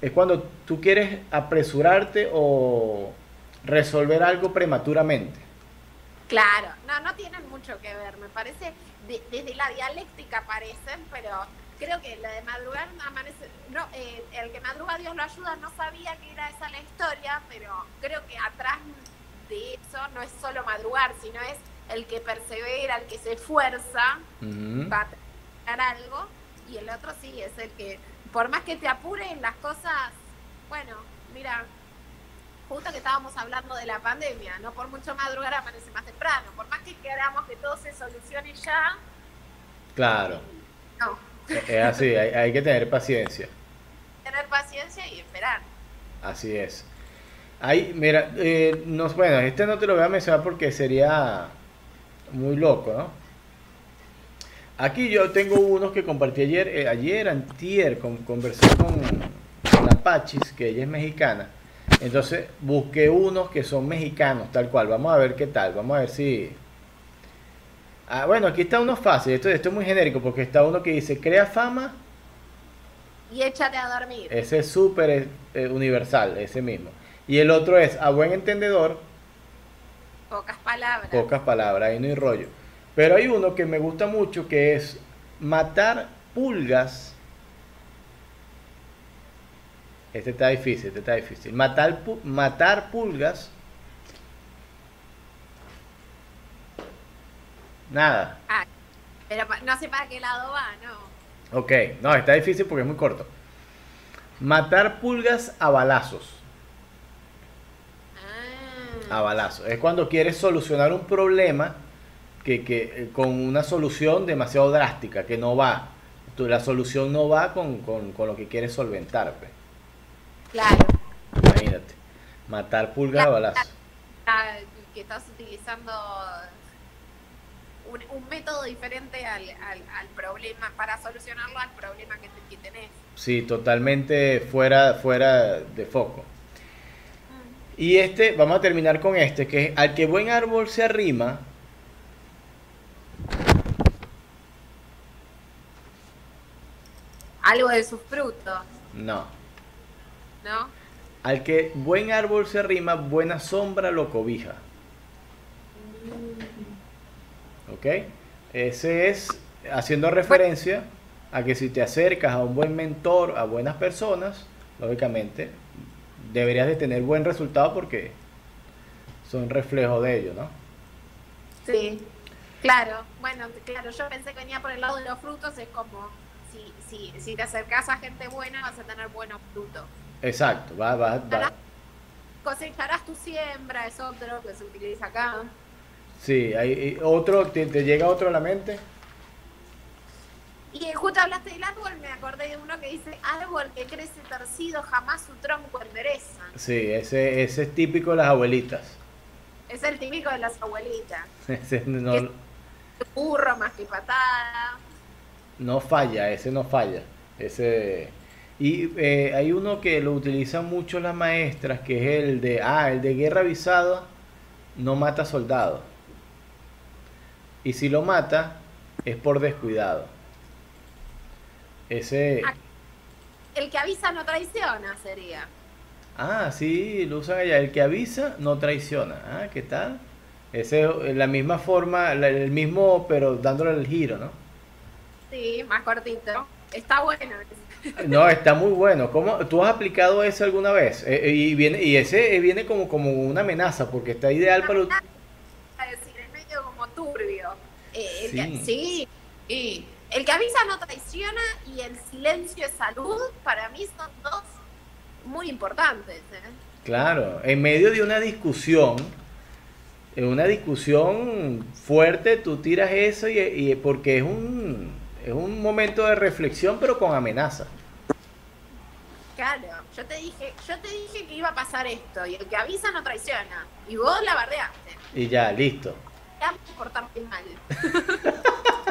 es cuando tú quieres apresurarte o resolver algo prematuramente. Claro, no, no tienen mucho que ver. Me parece, de- desde la dialéctica parecen, pero creo que la de madrugar amanece. No, eh, el que madruga Dios lo ayuda, no sabía que era esa la historia, pero creo que atrás de eso no es solo madrugar, sino es el que persevera, el que se esfuerza, Ujú. va a tener algo, y el otro sí es el que, por más que te apuren las cosas, bueno, mira, justo que estábamos hablando de la pandemia, no por mucho madrugar amanece más temprano, por más que queramos que todo se solucione ya, Claro, no, es es así, hay, hay que tener paciencia. tener paciencia y esperar. Así es. Ahí, mira, eh, no, bueno, este no te lo voy a mencionar porque sería muy loco, ¿no? Aquí yo tengo unos que compartí ayer, eh, ayer, antier, con, conversé con, con la Pachis, que ella es mexicana. Entonces busqué unos que son mexicanos, tal cual. Vamos a ver qué tal, vamos a ver si... Ah, bueno, aquí está uno fácil, esto, esto es muy genérico porque está uno que dice, crea fama, Y échate a dormir. ese es súper eh, universal, ese mismo. Y el otro es, a buen entendedor, Pocas palabras. pocas palabras, ahí no hay rollo. Pero hay uno que me gusta mucho que es matar pulgas. Este está difícil, este está difícil. Matar, matar pulgas. Nada. Ah, pero no sé para qué lado va, ¿no? Ok, no, está difícil porque es muy corto. Matar pulgas a balazos. A balazos. Es cuando quieres solucionar un problema que, que, eh, con una solución demasiado drástica, que no va. Tu- la solución no va con, con- con lo que quieres solventar. pues. claro. Imagínate. Matar pulgas a balazos. Ah, que estás utilizando un, un método diferente al, al, al problema, para solucionarlo al problema que, que tenés. Sí, totalmente fuera, fuera de foco. Y este, vamos a terminar con este, que es al que buen árbol se arrima. Algo de sus frutos, No. ¿no? Al que buen árbol se arrima, buena sombra lo cobija. ¿Ok? Ese es haciendo referencia a que si te acercas a un buen mentor, a buenas personas, lógicamente deberías de tener buen resultado porque son reflejo de ello, ¿no? Sí, claro. Bueno, claro, yo pensé que venía por el lado de los frutos, es como si, si, si te acercás a gente buena vas a tener buenos frutos. Exacto, va, va, va. Cosecharás tu siembra, es otro que se utiliza acá. Sí, hay y otro, te, te llega otro a la mente? Y justo hablaste del árbol, me acordé de uno que dice, árbol que crece torcido, jamás su tronco endereza. Sí, ese, ese es típico de las abuelitas. Es el típico de las abuelitas. Ese no, Burro más que patada. no falla, ese no falla. Ese y eh, hay uno que lo utilizan mucho las maestras, que es el de ah, el de guerra avisada no mata soldado. Y si lo mata es por descuidado. Ese Ah. El que avisa no traiciona sería. Ah, sí, lo usan allá. El que avisa no traiciona. Ah, ¿qué tal? Ese es la misma forma, el mismo, pero dándole el giro, ¿no? Sí, más cortito. Está bueno. No, está muy bueno. ¿Cómo, ¿Tú has aplicado ese alguna vez? Eh, eh, y viene y ese eh, viene como, como una amenaza, porque está ideal para... decir, es medio como turbio. Eh, sí. sí. El que avisa no traiciona y el silencio es salud, para mí son dos muy importantes. ¿eh? Claro, en medio de una discusión, en una discusión fuerte, tú tiras eso y, y porque es un, es un momento de reflexión, pero con amenaza. Claro, yo te dije, yo te dije que iba a pasar esto y el que avisa no traiciona. Y vos la bardeaste. Y ya, listo. Ya por mal.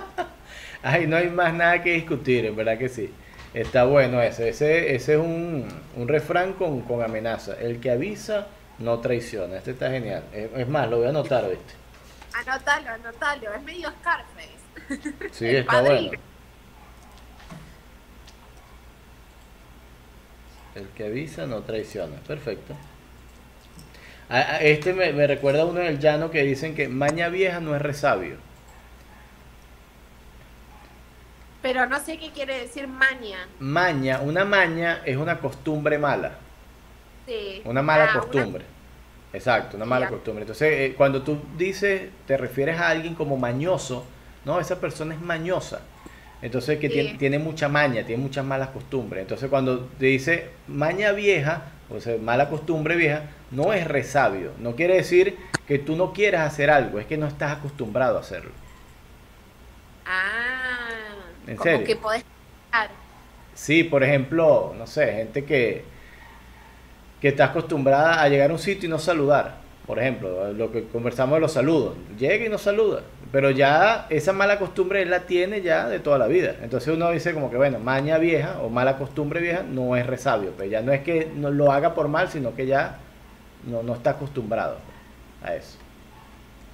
Ay, no hay más nada que discutir, en verdad que sí. Está bueno ese. Ese, ese es un, un refrán con, con amenaza. El que avisa no traiciona. Este está genial. Es, es más, lo voy a anotar, ¿viste? Anótalo, anótalo. Es medio Scarface. Sí, está padrino. bueno. El que avisa no traiciona. Perfecto. A- a- Este me, me recuerda a uno del llano que dicen que maña vieja no es resabio. Pero no sé qué quiere decir maña. Maña, una maña es una costumbre mala. Sí. Una mala Ah, costumbre. Exacto, una mala Ya. costumbre. Entonces, eh, cuando tú dices, te refieres a alguien como mañoso, no, esa persona es mañosa. Entonces, que Sí. tiene, tiene mucha maña, tiene muchas malas costumbres. Entonces, cuando te dice maña vieja, o sea, mala costumbre vieja, no es resabio. No quiere decir que tú no quieras hacer algo, es que no estás acostumbrado a hacerlo. Ah, ¿En como serio? que podés Sí, por ejemplo, no sé, gente que, que está acostumbrada a llegar a un sitio y no saludar. Por ejemplo, lo que conversamos de los saludos. Llega y no saluda. Pero ya esa mala costumbre él la tiene ya de toda la vida. Entonces uno dice como que, bueno, maña vieja o mala costumbre vieja no es resabio. Pero ya no es que no lo haga por mal, sino que ya no, no está acostumbrado a eso.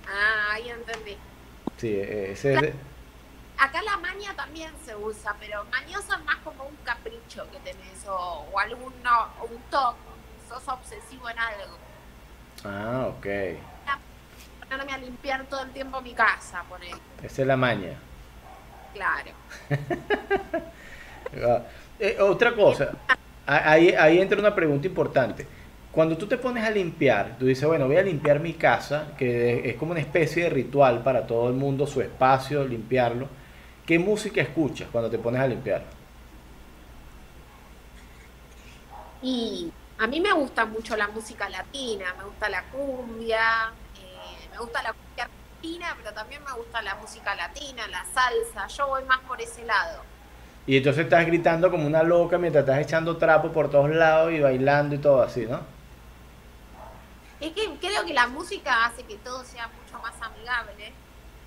Ah, ahí entendí. Sí, eh, ese es Acá la maña también se usa, pero mañoso es más como un capricho que tenés o, o algún no, o un toque. Sos obsesivo en algo. Ah, ok. Ponerme a limpiar todo el tiempo mi casa, poner. Esa es la maña. Claro. Ah, eh, otra cosa, ahí, ahí entra una pregunta importante. Cuando tú te pones a limpiar, tú dices, bueno, voy a limpiar mi casa, que es como una especie de ritual para todo el mundo, su espacio, limpiarlo. ¿Qué música escuchas cuando te pones a limpiar? Y a mí me gusta mucho la música latina, me gusta la cumbia, eh, me gusta la cumbia argentina, pero también me gusta la música latina, la salsa, yo voy más por ese lado. Y entonces estás gritando como una loca mientras estás echando trapo por todos lados y bailando y todo así, ¿no? Es que creo que la música hace que todo sea mucho más amigable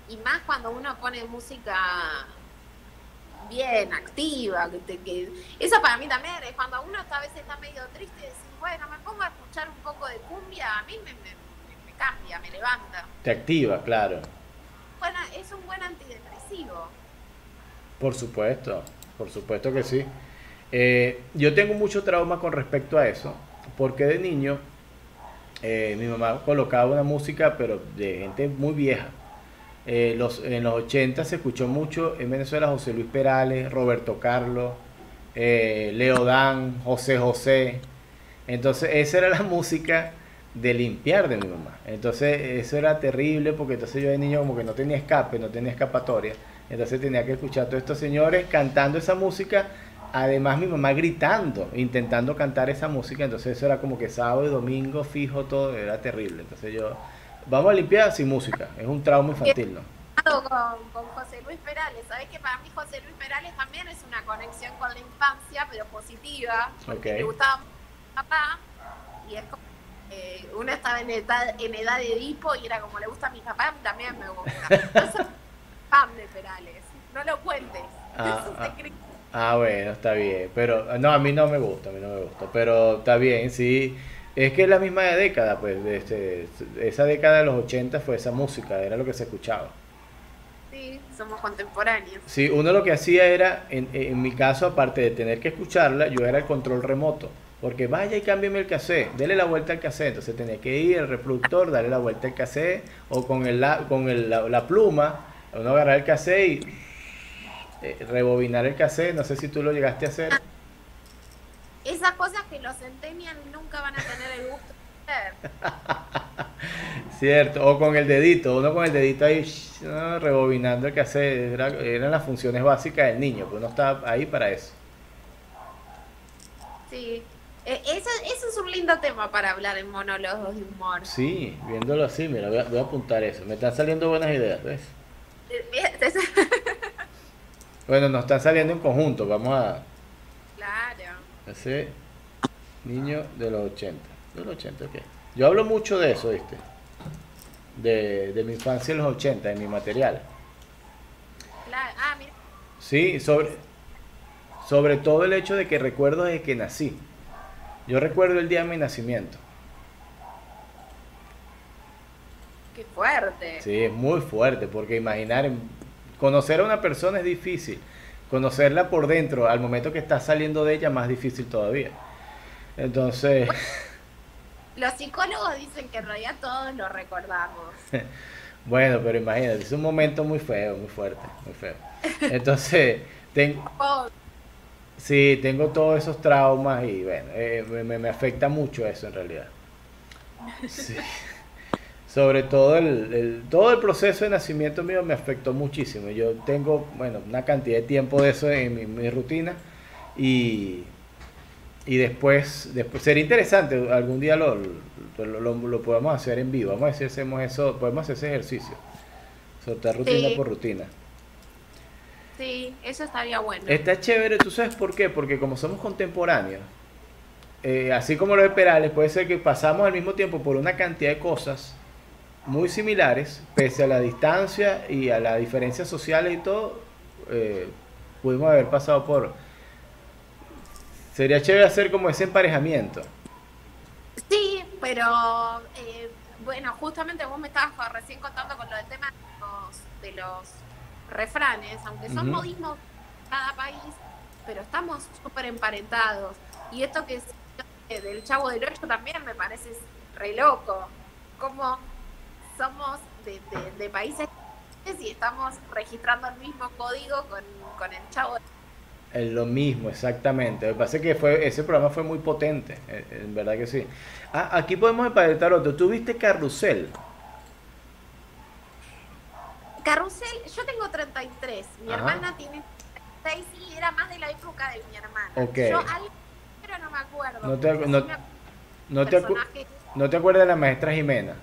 y más cuando uno pone música bien activa, que, que eso para mí también es cuando uno a veces está medio triste y decir, bueno, me pongo a escuchar un poco de cumbia, a mí me, me, me cambia, me levanta. Te activa, claro. Bueno, es un buen antidepresivo. Por supuesto, por supuesto que sí. Eh, yo tengo mucho trauma con respecto a eso, porque de niño eh, mi mamá colocaba una música, pero de gente muy vieja. Eh, los, en los 80 se escuchó mucho en Venezuela José Luis Perales, Roberto Carlos, eh, Leo Dan, José José. Entonces esa era la música de limpiar de mi mamá. Entonces eso era terrible porque entonces yo de niño como que no tenía escape, no tenía escapatoria. Entonces tenía que escuchar a todos estos señores cantando esa música. Además mi mamá gritando, intentando cantar esa música. Entonces eso era como que sábado y domingo fijo todo, era terrible. Entonces yo Vamos a limpiar sin música. Es un trauma infantil, ¿no? Con, con José Luis Perales. Sabes que para mí José Luis Perales también es una conexión con la infancia, pero positiva. Porque me gustaba mi papá. Y es como eh, uno estaba en edad, en edad de Edipo y era como le gusta a mi papá, a mí también me gusta. No soy fan de Perales. No lo cuentes. Ah, ah, ah, bueno, está bien. Pero no, a mí no me gusta, a mí no me gusta. Pero está bien, sí. Es que es la misma década, pues, de este, esa década de los 80 fue esa música, era lo que se escuchaba. Sí, somos contemporáneos. Sí, uno lo que hacía era, en, en mi caso, aparte de tener que escucharla, yo era el control remoto. Porque vaya y cámbiame el cassette, dele la vuelta al cassette. Entonces tenía que ir al reproductor, darle la vuelta al cassette, o con, el, con el, la, pluma, uno agarrar el cassette y eh, rebobinar el cassette. No sé si tú lo llegaste a hacer. Esas cosas que los centenian nunca van a tener el gusto de hacer. Cierto, o con el dedito, uno con el dedito ahí rebobinando el que hace, eran las funciones básicas del niño, pues uno está ahí para eso. Sí, eso, eso es un lindo tema para hablar en monólogos de humor. Sí, viéndolo así, mira, voy a, voy a apuntar eso. Me están saliendo buenas ideas, ¿ves? Eh, bueno, nos están saliendo en conjunto, vamos a... Claro. Ese niño de los 80. De los 80, ok. Yo hablo mucho de eso, ¿viste? De, de mi infancia en los 80, de mi material. Ah, mira. Sí, sobre, sobre todo el hecho de que recuerdo desde que nací. Yo recuerdo el día de mi nacimiento. Qué fuerte. Sí, es muy fuerte, porque imaginar, conocer a una persona es difícil conocerla por dentro al momento que estás saliendo de ella más difícil todavía. Entonces... Los psicólogos dicen que en realidad todos lo recordamos. bueno, pero imagínate, es un momento muy feo, muy fuerte, muy feo. Entonces, tengo... Sí, tengo todos esos traumas y bueno, eh, me, me afecta mucho eso en realidad. Sí sobre todo el, todo el proceso de nacimiento mío me afectó muchísimo. Yo tengo, bueno, una cantidad de tiempo de eso en mi, rutina y, y después, después sería interesante, algún día lo, lo, podemos hacer en vivo. Vamos a si hacemos eso, podemos hacer ese ejercicio. Soltar rutina por rutina. Sí, eso estaría bueno. Está chévere, ¿tú sabes por qué? Porque como somos contemporáneos, eh, así como los esperales, puede ser que pasamos al mismo tiempo por una cantidad de cosas muy similares, pese a la distancia y a las diferencias sociales y todo, eh, pudimos haber pasado por... Sería chévere hacer como ese emparejamiento. Sí, pero eh, bueno, justamente vos me estabas recién contando con lo del tema de los, refranes, aunque son modismos cada país, pero estamos súper emparentados. Y esto que es del Chavo del Ocho también me parece re loco. Como somos de, países y estamos registrando el mismo código con, el chavo. Es lo mismo, exactamente. Me parece que fue, ese programa fue muy potente, eh, en verdad que sí. Ah, aquí podemos emparentar otro. ¿Tú viste Carrusel? Carrusel, yo tengo 33, mi hermana tiene 36 y era más de la época de mi hermana. Yo algo ahora no me acuerdo. No te, no, no te, acu- no te acuerdas de la maestra Jimena.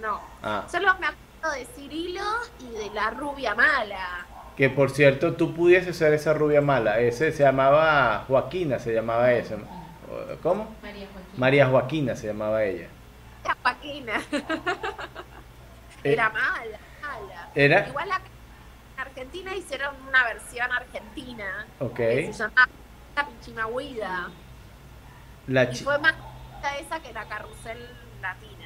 No. Ah, Solo me acuerdo de Cirilo y de la rubia mala. que por cierto tú pudieses ser esa rubia mala. Ese se llamaba Joaquina, se llamaba esa. ¿Cómo? María Joaquín. María Joaquina se llamaba ella. Era Joaquina. Eh, Era mala, mala. Era- Igual la en Argentina hicieron una versión argentina Ok. que se llamaba La Pichimahuida. La Y fue más esa que la carrusel latina.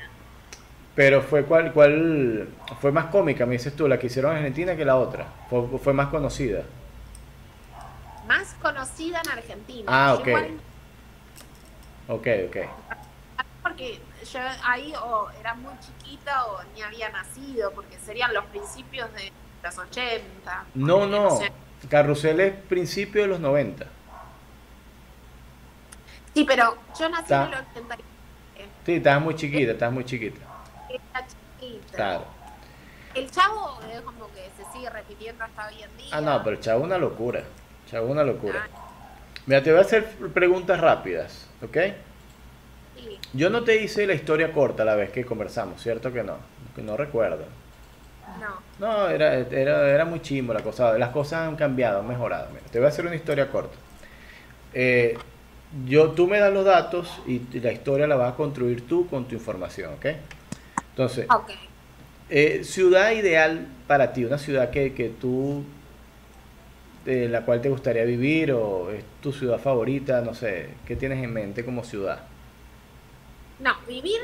Pero fue cuál, cuál fue más cómica, me dices tú, la que hicieron en Argentina que la otra. Fue, fue más conocida. Más conocida en Argentina. Ah, ok. igual- Ok, ok. porque yo ahí o era muy chiquita o ni había nacido, porque serían los principios de los 80. No, no. sé. Carrusel es principio de los 90. Sí, pero yo nací Ta- en el 80. Sí, estabas muy chiquita, estabas muy chiquita. Era chiquita. Claro. El chavo es como que se sigue repitiendo hasta hoy en día. Ah, no, pero el chavo una locura. Chavo una locura. Ah, Mira, te voy a hacer preguntas rápidas, ¿ok? sí. Yo no te hice la historia corta la vez que conversamos, ¿cierto que no? Que no recuerdo. No. No, era, era, era muy chimbo la cosa. Las cosas han cambiado, han mejorado. Mira, te voy a hacer una historia corta. Eh, yo, tú me das los datos y la historia la vas a construir tú con tu información, ¿ok? Entonces, Ok. eh, ciudad ideal para ti, una ciudad que, que tú, de la cual te gustaría vivir o es tu ciudad favorita, no sé, ¿qué tienes en mente como ciudad? No, vivir.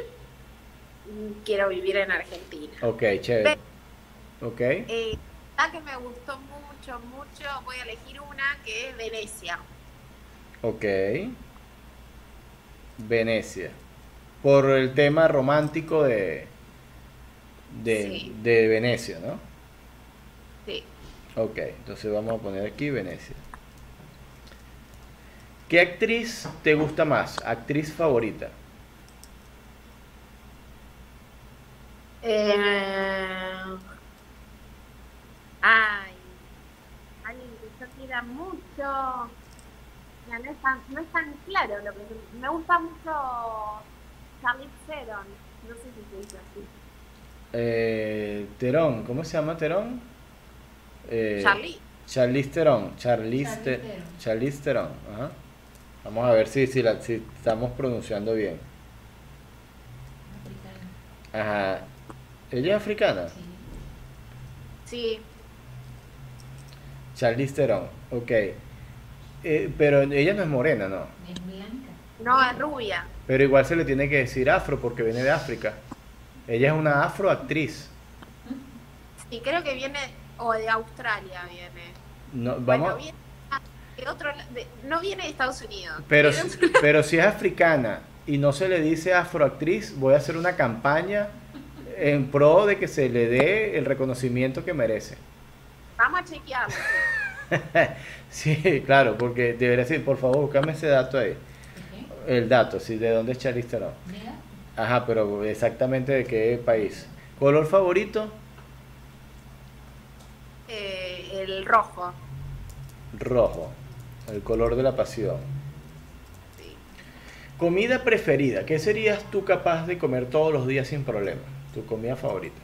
mm, Quiero vivir en Argentina. Ok, chévere. Ok, Eh, la que me gustó mucho, mucho, voy a elegir una que es Venecia. ok. Venecia. Por el tema romántico de, de, Sí. de Venecia, ¿no? Sí. Ok, entonces vamos a poner aquí Venecia. ¿Qué actriz te gusta más? Actriz favorita. Eh, ay, alguien que yo quiera mucho. Ya no, es tan, no es tan claro lo que me gusta mucho Charlize Theron. No sé si se dice así. Eh, Terón, ¿cómo se llama Terón? Eh, Charlie. Charlize Theron, Charlize, Charlize Te- Theron. Charlize Theron, ajá. Vamos a ver si, si, la, si estamos pronunciando bien. Africana. Ajá. ¿Ella es africana? Sí. Sí. Charlize Theron, ok. Eh, pero ella no es morena, ¿no? Es blanca. No, es rubia. Pero igual se le tiene que decir afro porque viene de África. Ella es una afroactriz. Y creo que viene, o de Australia viene. No, Bueno, vamos, viene de otro, de- no viene de Estados Unidos. pero, si- pero si es africana y no se le dice afroactriz, voy a hacer una campaña en pro de que se le dé el reconocimiento que merece. Vamos a chequearlo. Sí, claro, porque debería decir, por favor, búscame ese dato ahí. El dato, sí, de dónde es Charlize Theron. Mira. Ajá, pero exactamente de qué país. ¿Color favorito? Eh, el rojo. Rojo. El color de la pasión. Sí. Comida preferida. ¿Qué serías tú capaz de comer todos los días sin problema? Tu comida favorita.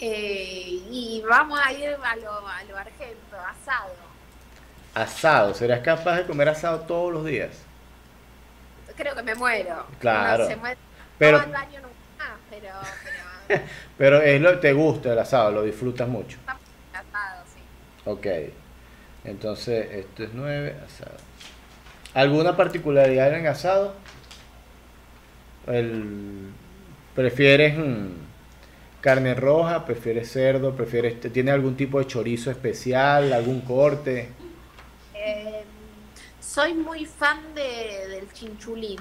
Eh, y vamos a ir a lo, a lo argento, asado. Asado. ¿Serías capaz de comer asado todos los días? Creo que me muero. Claro. Uno se muere Pero- todo el año nunca más, pero, pero Pero es lo te gusta el asado, lo disfrutas mucho. asado, sí. Ok. Entonces, esto es 9, asado. ¿Alguna particularidad en el asado? El, ¿Prefieres mm, carne roja? ¿Prefieres cerdo? ¿Prefieres, ¿Tiene algún tipo de chorizo especial? ¿Algún corte? Eh, soy muy fan de, del chinchulín.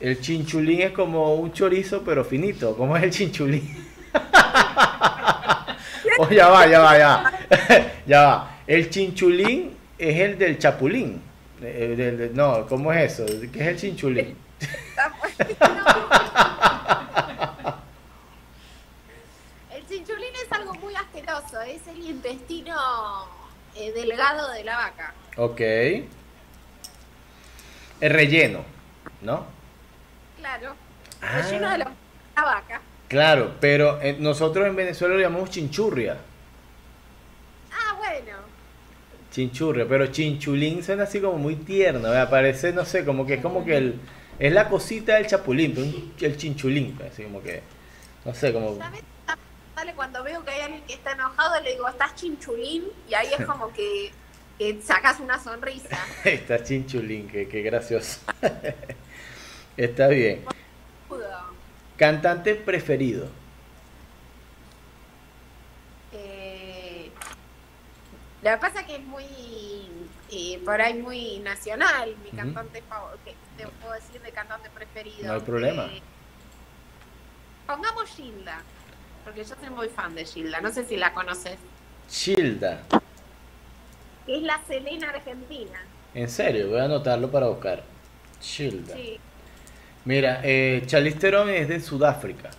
El chinchulín es como un chorizo pero finito. ¿Cómo es el chinchulín? oh, ya va, ya va, ya va. ya va. El chinchulín es el del chapulín. Eh, del- no, ¿cómo es eso? ¿Qué es el chinchulín? El chinchulín es algo muy asqueroso, es el intestino eh, delgado de la vaca. Ok. El relleno, ¿no? Claro. Ah. Relleno de la, la vaca. Claro, pero eh, nosotros en Venezuela lo llamamos chinchurria. Ah, bueno. Chinchurria, pero chinchulín suena así como muy tierno, ¿verdad? parece, no sé, como que es como que el, es la cosita del chapulín, el chinchulín, pues, así como que, no sé, como... ¿Sabes? Dale, cuando veo que hay alguien que está enojado, le digo, estás chinchulín, y ahí es como que, que sacas una sonrisa. Está chinchulín, que, que gracioso. Está bien. Cantante preferido. Eh, lo que pasa que es muy, eh, por ahí muy nacional, mi cantante favorito, te puedo decir de cantante preferido. No hay problema. Eh, pongamos Gilda, porque yo soy muy fan de Gilda, no sé si la conoces. Childa. Es la Selena argentina. En serio, voy a anotarlo para buscar. Childa. Sí, Mira, eh, Charlize Theron es de Sudáfrica.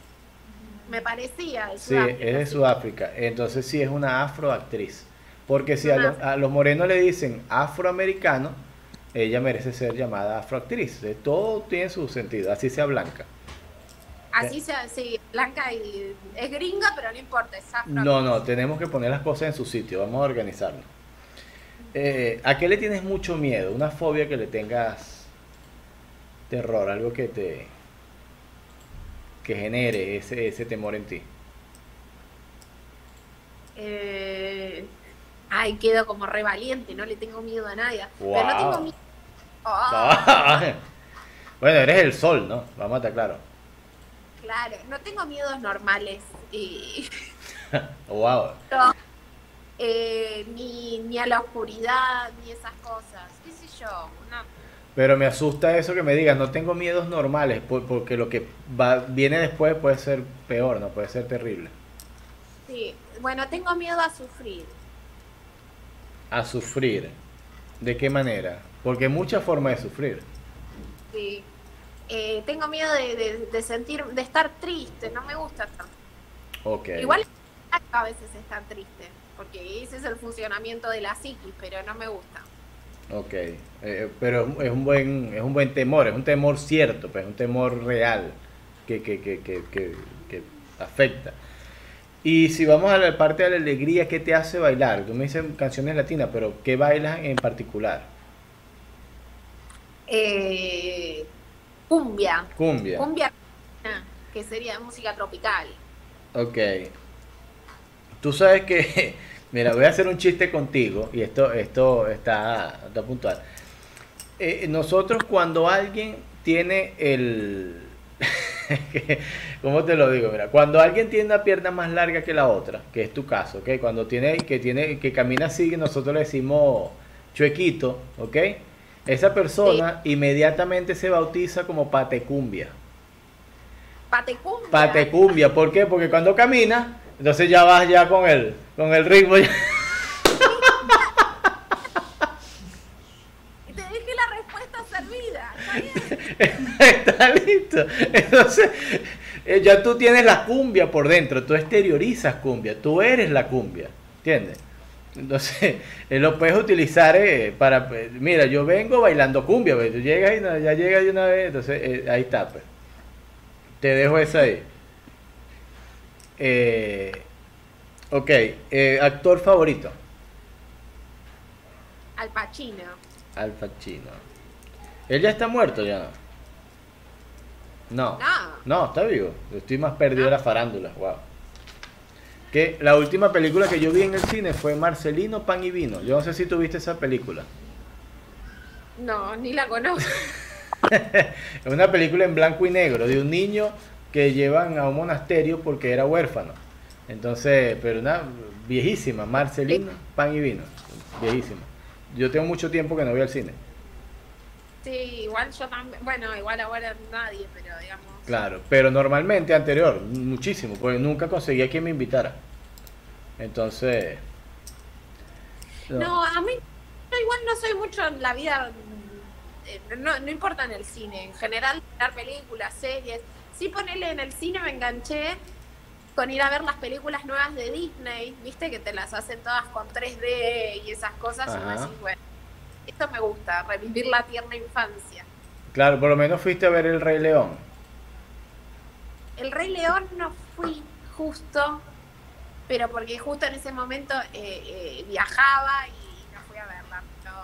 me parecía. de Sí, es de sí. Sudáfrica. Entonces sí es una afroactriz. Porque si a, los- a los morenos le dicen afroamericano, ella merece ser llamada afroactriz. Todo tiene su sentido, así sea blanca. Así sea, sí, blanca y es gringa, pero no importa, es afro. No, no, tenemos que poner las cosas en su sitio, vamos a organizarnos. Eh, ¿A qué le tienes mucho miedo? Una fobia que le tengas terror, algo que te que genere ese, ese temor en ti. Eh, ay, quedo como re valiente, no le tengo miedo a nadie. Pero no tengo miedo. Ah, bueno, eres el sol, ¿no? Vamos a estar claro. Claro, no tengo miedos normales. eh, Wow. no, eh, ni, ni a la oscuridad, ni esas cosas. ¿Qué sé yo? Pero me asusta eso que me digas, no tengo miedos normales, por- porque lo que va, viene después puede ser peor, ¿no? Puede ser terrible. Sí. Bueno, tengo miedo a sufrir. A sufrir. ¿De qué manera? Porque hay muchas formas de sufrir. Sí. Eh, tengo miedo de, de- de sentir, de estar triste, no me gusta tanto. Ok. Igual a veces estar triste, porque ese es el funcionamiento de la psiquis, pero no me gusta. Ok. Eh, pero es un buen, es un buen temor, es un temor cierto, pues, un temor real que, que, que, que, que, que afecta. Y si vamos a la parte de la alegría, ¿qué te hace bailar? Tú me dices canciones latinas, pero ¿qué bailas en particular? Eh, cumbia, Cumbia. cumbia, que sería música tropical. Ok. Tú sabes que, mira, voy a hacer un chiste contigo y esto, esto está, está puntual. Eh, nosotros cuando alguien tiene el... ¿Cómo te lo digo? Mira, cuando alguien tiene una pierna más larga que la otra, que es tu caso, ¿ok? Cuando tiene, que tiene, que camina así, nosotros le decimos chuequito, ¿ok? Esa persona inmediatamente se bautiza como patecumbia. Patecumbia. Patecumbia, ¿por qué? Porque cuando camina, entonces ya vas ya con el, con el ritmo. ya. Te dejé la respuesta servida. Está bien. Está listo. Entonces, eh, ya tú tienes la cumbia por dentro, tú exteriorizas cumbia, tú eres la cumbia, ¿entiendes? Entonces, eh, lo puedes utilizar eh, para, eh, mira, yo vengo bailando cumbia, pues, tú llegas y no, ya llegas de una vez, entonces eh, ahí está, pues. Te dejo esa ahí. Eh, ok, eh, actor favorito. Al Pacino. Al Pacino. Él ya está muerto, ya no. No. No. No, está vivo. Estoy más perdido de la farándula. Wow. Que la última película que yo vi en el cine fue Marcelino Pan y Vino. Yo no sé si tú viste esa película. No, ni la conozco. Es una película en blanco y negro de un niño que llevan a un monasterio porque era huérfano. Entonces, pero una viejísima, Marcelino Pan y Vino. Viejísima. Yo tengo mucho tiempo que no voy al cine. Sí, igual yo también. Bueno, igual ahora nadie, pero digamos. Claro, pero normalmente anterior, muchísimo, porque nunca conseguía quien me invitara. Entonces. No, a mí yo igual no soy mucho en la vida, eh, no, no importa en el cine, en general, ver películas, series. Sí, ponerle en el cine me enganché con ir a ver las películas nuevas de Disney, viste que te las hacen todas con 3D y esas cosas, y me Ajá. decís, bueno, esto me gusta, revivir la tierna infancia. Claro, por lo menos fuiste a ver El Rey León. El Rey León no fui justo, pero porque justo en ese momento eh, eh, viajaba y no fui a verla. Pero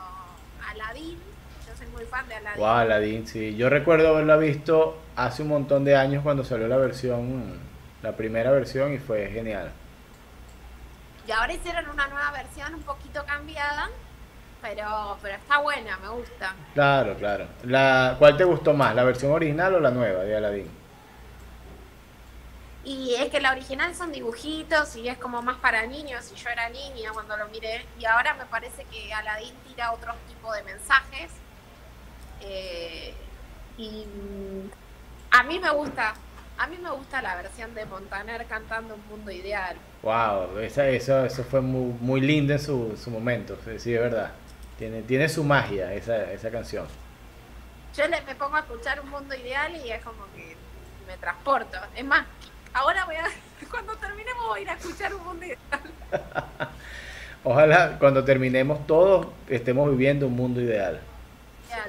Aladdin, yo soy muy fan de Aladdin. Wow, Aladdin, sí. Yo recuerdo haberla visto hace un montón de años cuando salió la versión, la primera versión y fue genial. Y ahora hicieron una nueva versión un poquito cambiada, pero, pero está buena, me gusta. Claro, claro. La, ¿Cuál te gustó más, la versión original o la nueva de Aladdin? Y es que la original son dibujitos y es como más para niños, y yo era niña cuando lo miré, y ahora me parece que Aladdin tira otro tipo de mensajes. Eh, y a mí me gusta, a mí me gusta la versión de Montaner cantando Un Mundo Ideal. Wow, esa, eso, eso fue muy, muy lindo en su, su momento, sí, es verdad. Tiene, tiene su magia esa, esa canción. Yo le, me pongo a escuchar Un Mundo Ideal y es como que me transporto. Es más, ahora voy a, cuando terminemos voy a ir a escuchar Un Mundo Ideal. Ojalá cuando terminemos todos estemos viviendo un mundo ideal.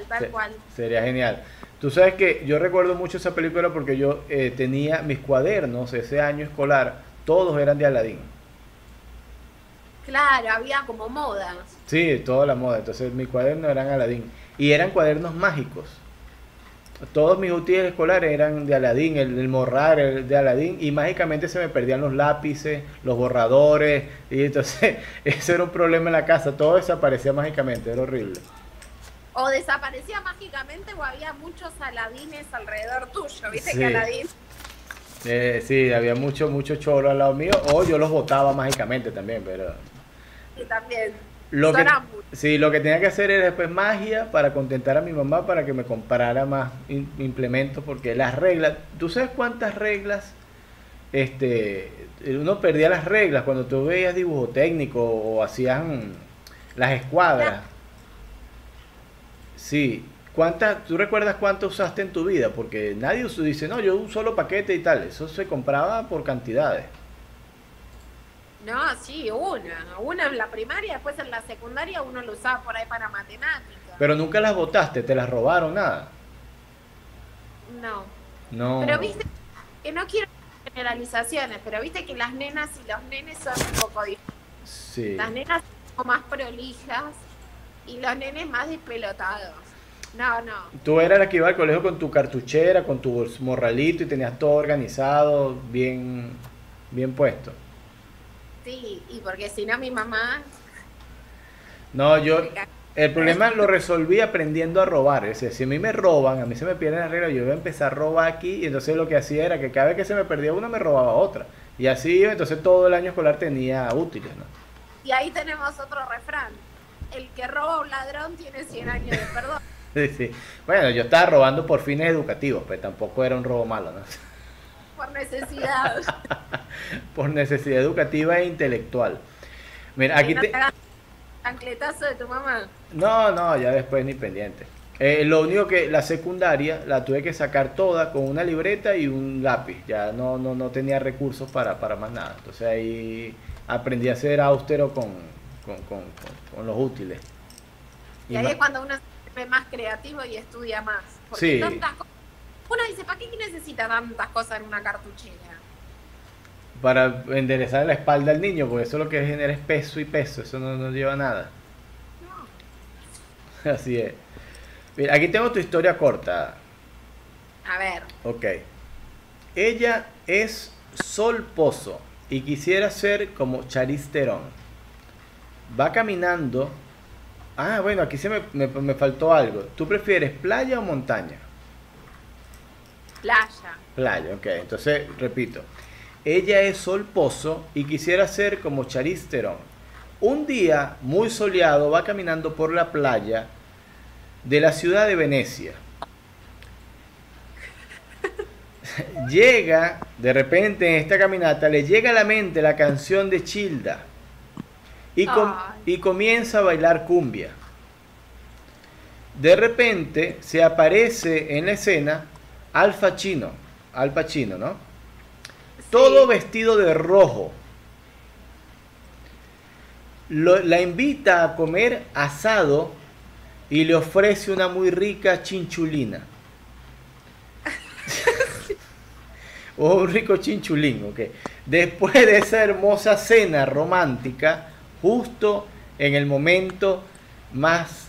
Tal Se- cual. Sería genial. Tú sabes que yo recuerdo mucho esa película porque yo eh, tenía mis cuadernos ese año escolar, todos eran de Aladdin. Claro, había como modas. Sí, toda la moda. Entonces mis cuadernos eran Aladdin. Y eran cuadernos mágicos. Todos mis útiles escolares eran de Aladdin, el, el morral el de Aladdin. Y mágicamente se me perdían los lápices, los borradores. Y entonces eso era un problema en la casa. Todo desaparecía mágicamente, era horrible. O desaparecía mágicamente o había muchos aladines alrededor tuyo. Viste Sí. que Aladín Eh, sí, había mucho, mucho choro al lado mío. O yo los botaba mágicamente también, pero... y también. Lo que, sí, lo que tenía que hacer era después magia para contentar a mi mamá para que me comprara más in- implementos porque las reglas, ¿tú sabes cuántas reglas? Este, uno perdía las reglas cuando tú veías dibujo técnico o hacían las escuadras. Sí, ¿cuántas, tú recuerdas cuánto usaste en tu vida? Porque nadie dice, no, yo un solo paquete y tal, eso se compraba por cantidades. No, sí, una. Una en la primaria, después en la secundaria uno lo usaba por ahí para matemáticas. Pero nunca las botaste, te las robaron, nada. No. No. Pero viste que no quiero generalizaciones, pero viste que las nenas y los nenes son un poco diferentes. Sí. Las nenas son más prolijas y los nenes más despelotados. No, no. Tú eras la que iba al colegio con tu cartuchera, con tu morralito y tenías todo organizado, bien, bien puesto. Sí, y porque si no mi mamá... No, yo, el problema lo resolví aprendiendo a robar. Es decir, si a mí me roban, a mí se me pierden las reglas, yo iba a empezar a robar aquí y entonces lo que hacía era que cada vez que se me perdía una me robaba otra. Y así entonces todo el año escolar tenía útiles, ¿no? Y ahí tenemos otro refrán. El que roba a un ladrón tiene 100 años de perdón. Sí, sí. Bueno, yo estaba robando por fines educativos, pero tampoco era un robo malo, ¿no? Por necesidad. Por necesidad educativa e intelectual. Mira, aquí te... chancletazo de tu mamá. No, no, ya después ni pendiente. Eh, lo único que la secundaria la tuve que sacar toda con una libreta y un lápiz. Ya no, no, no tenía recursos para, para más nada. Entonces ahí aprendí a ser austero con, con, con- con- con los útiles. Y Y ahí es cuando uno se ve más creativo y estudia más. Porque Sí. tantas Uno dice, ¿para qué necesita tantas cosas en una cartuchera? para enderezar la espalda al niño, porque eso lo que genera es peso y peso. Eso no, no lleva a nada. No. Así es. Mira, aquí tengo tu historia corta. A ver, Ok. Ella es Sol Pozo y quisiera ser como Charlize Theron. Va caminando. Ah, bueno, aquí se me, me- me faltó algo. ¿Tú prefieres playa o montaña? Playa. Playa, ok. Entonces, repito. Ella es Sol Pozo y quisiera ser como Charlize Theron. Un día muy soleado va caminando por la playa de la ciudad de Venecia. llega, de repente en esta caminata, le llega a la mente la canción de Childa y, com- Ay. y comienza a bailar cumbia. De repente se aparece en la escena Al Pacino, Al Pacino, ¿no? todo vestido de rojo. Lo- la invita a comer asado y le ofrece una muy rica chinchulina. o un rico chinchulín, ok. Después de esa hermosa cena romántica, justo en el momento más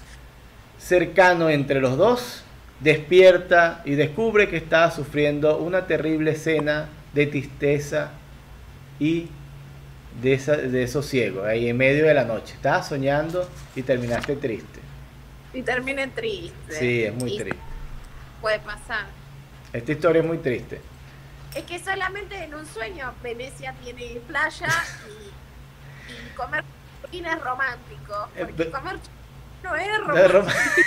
cercano entre los dos, despierta y descubre que estaba sufriendo una terrible escena de tristeza y de, esa, de sosiego, ahí en medio de la noche. Estabas soñando y terminaste triste. Y termine triste. Sí, es muy Y triste. Puede pasar. Esta historia es muy triste. Es que solamente en un sueño Venecia tiene playa y, y comer churrina es romántico. Eh, Porque comer no es romántico.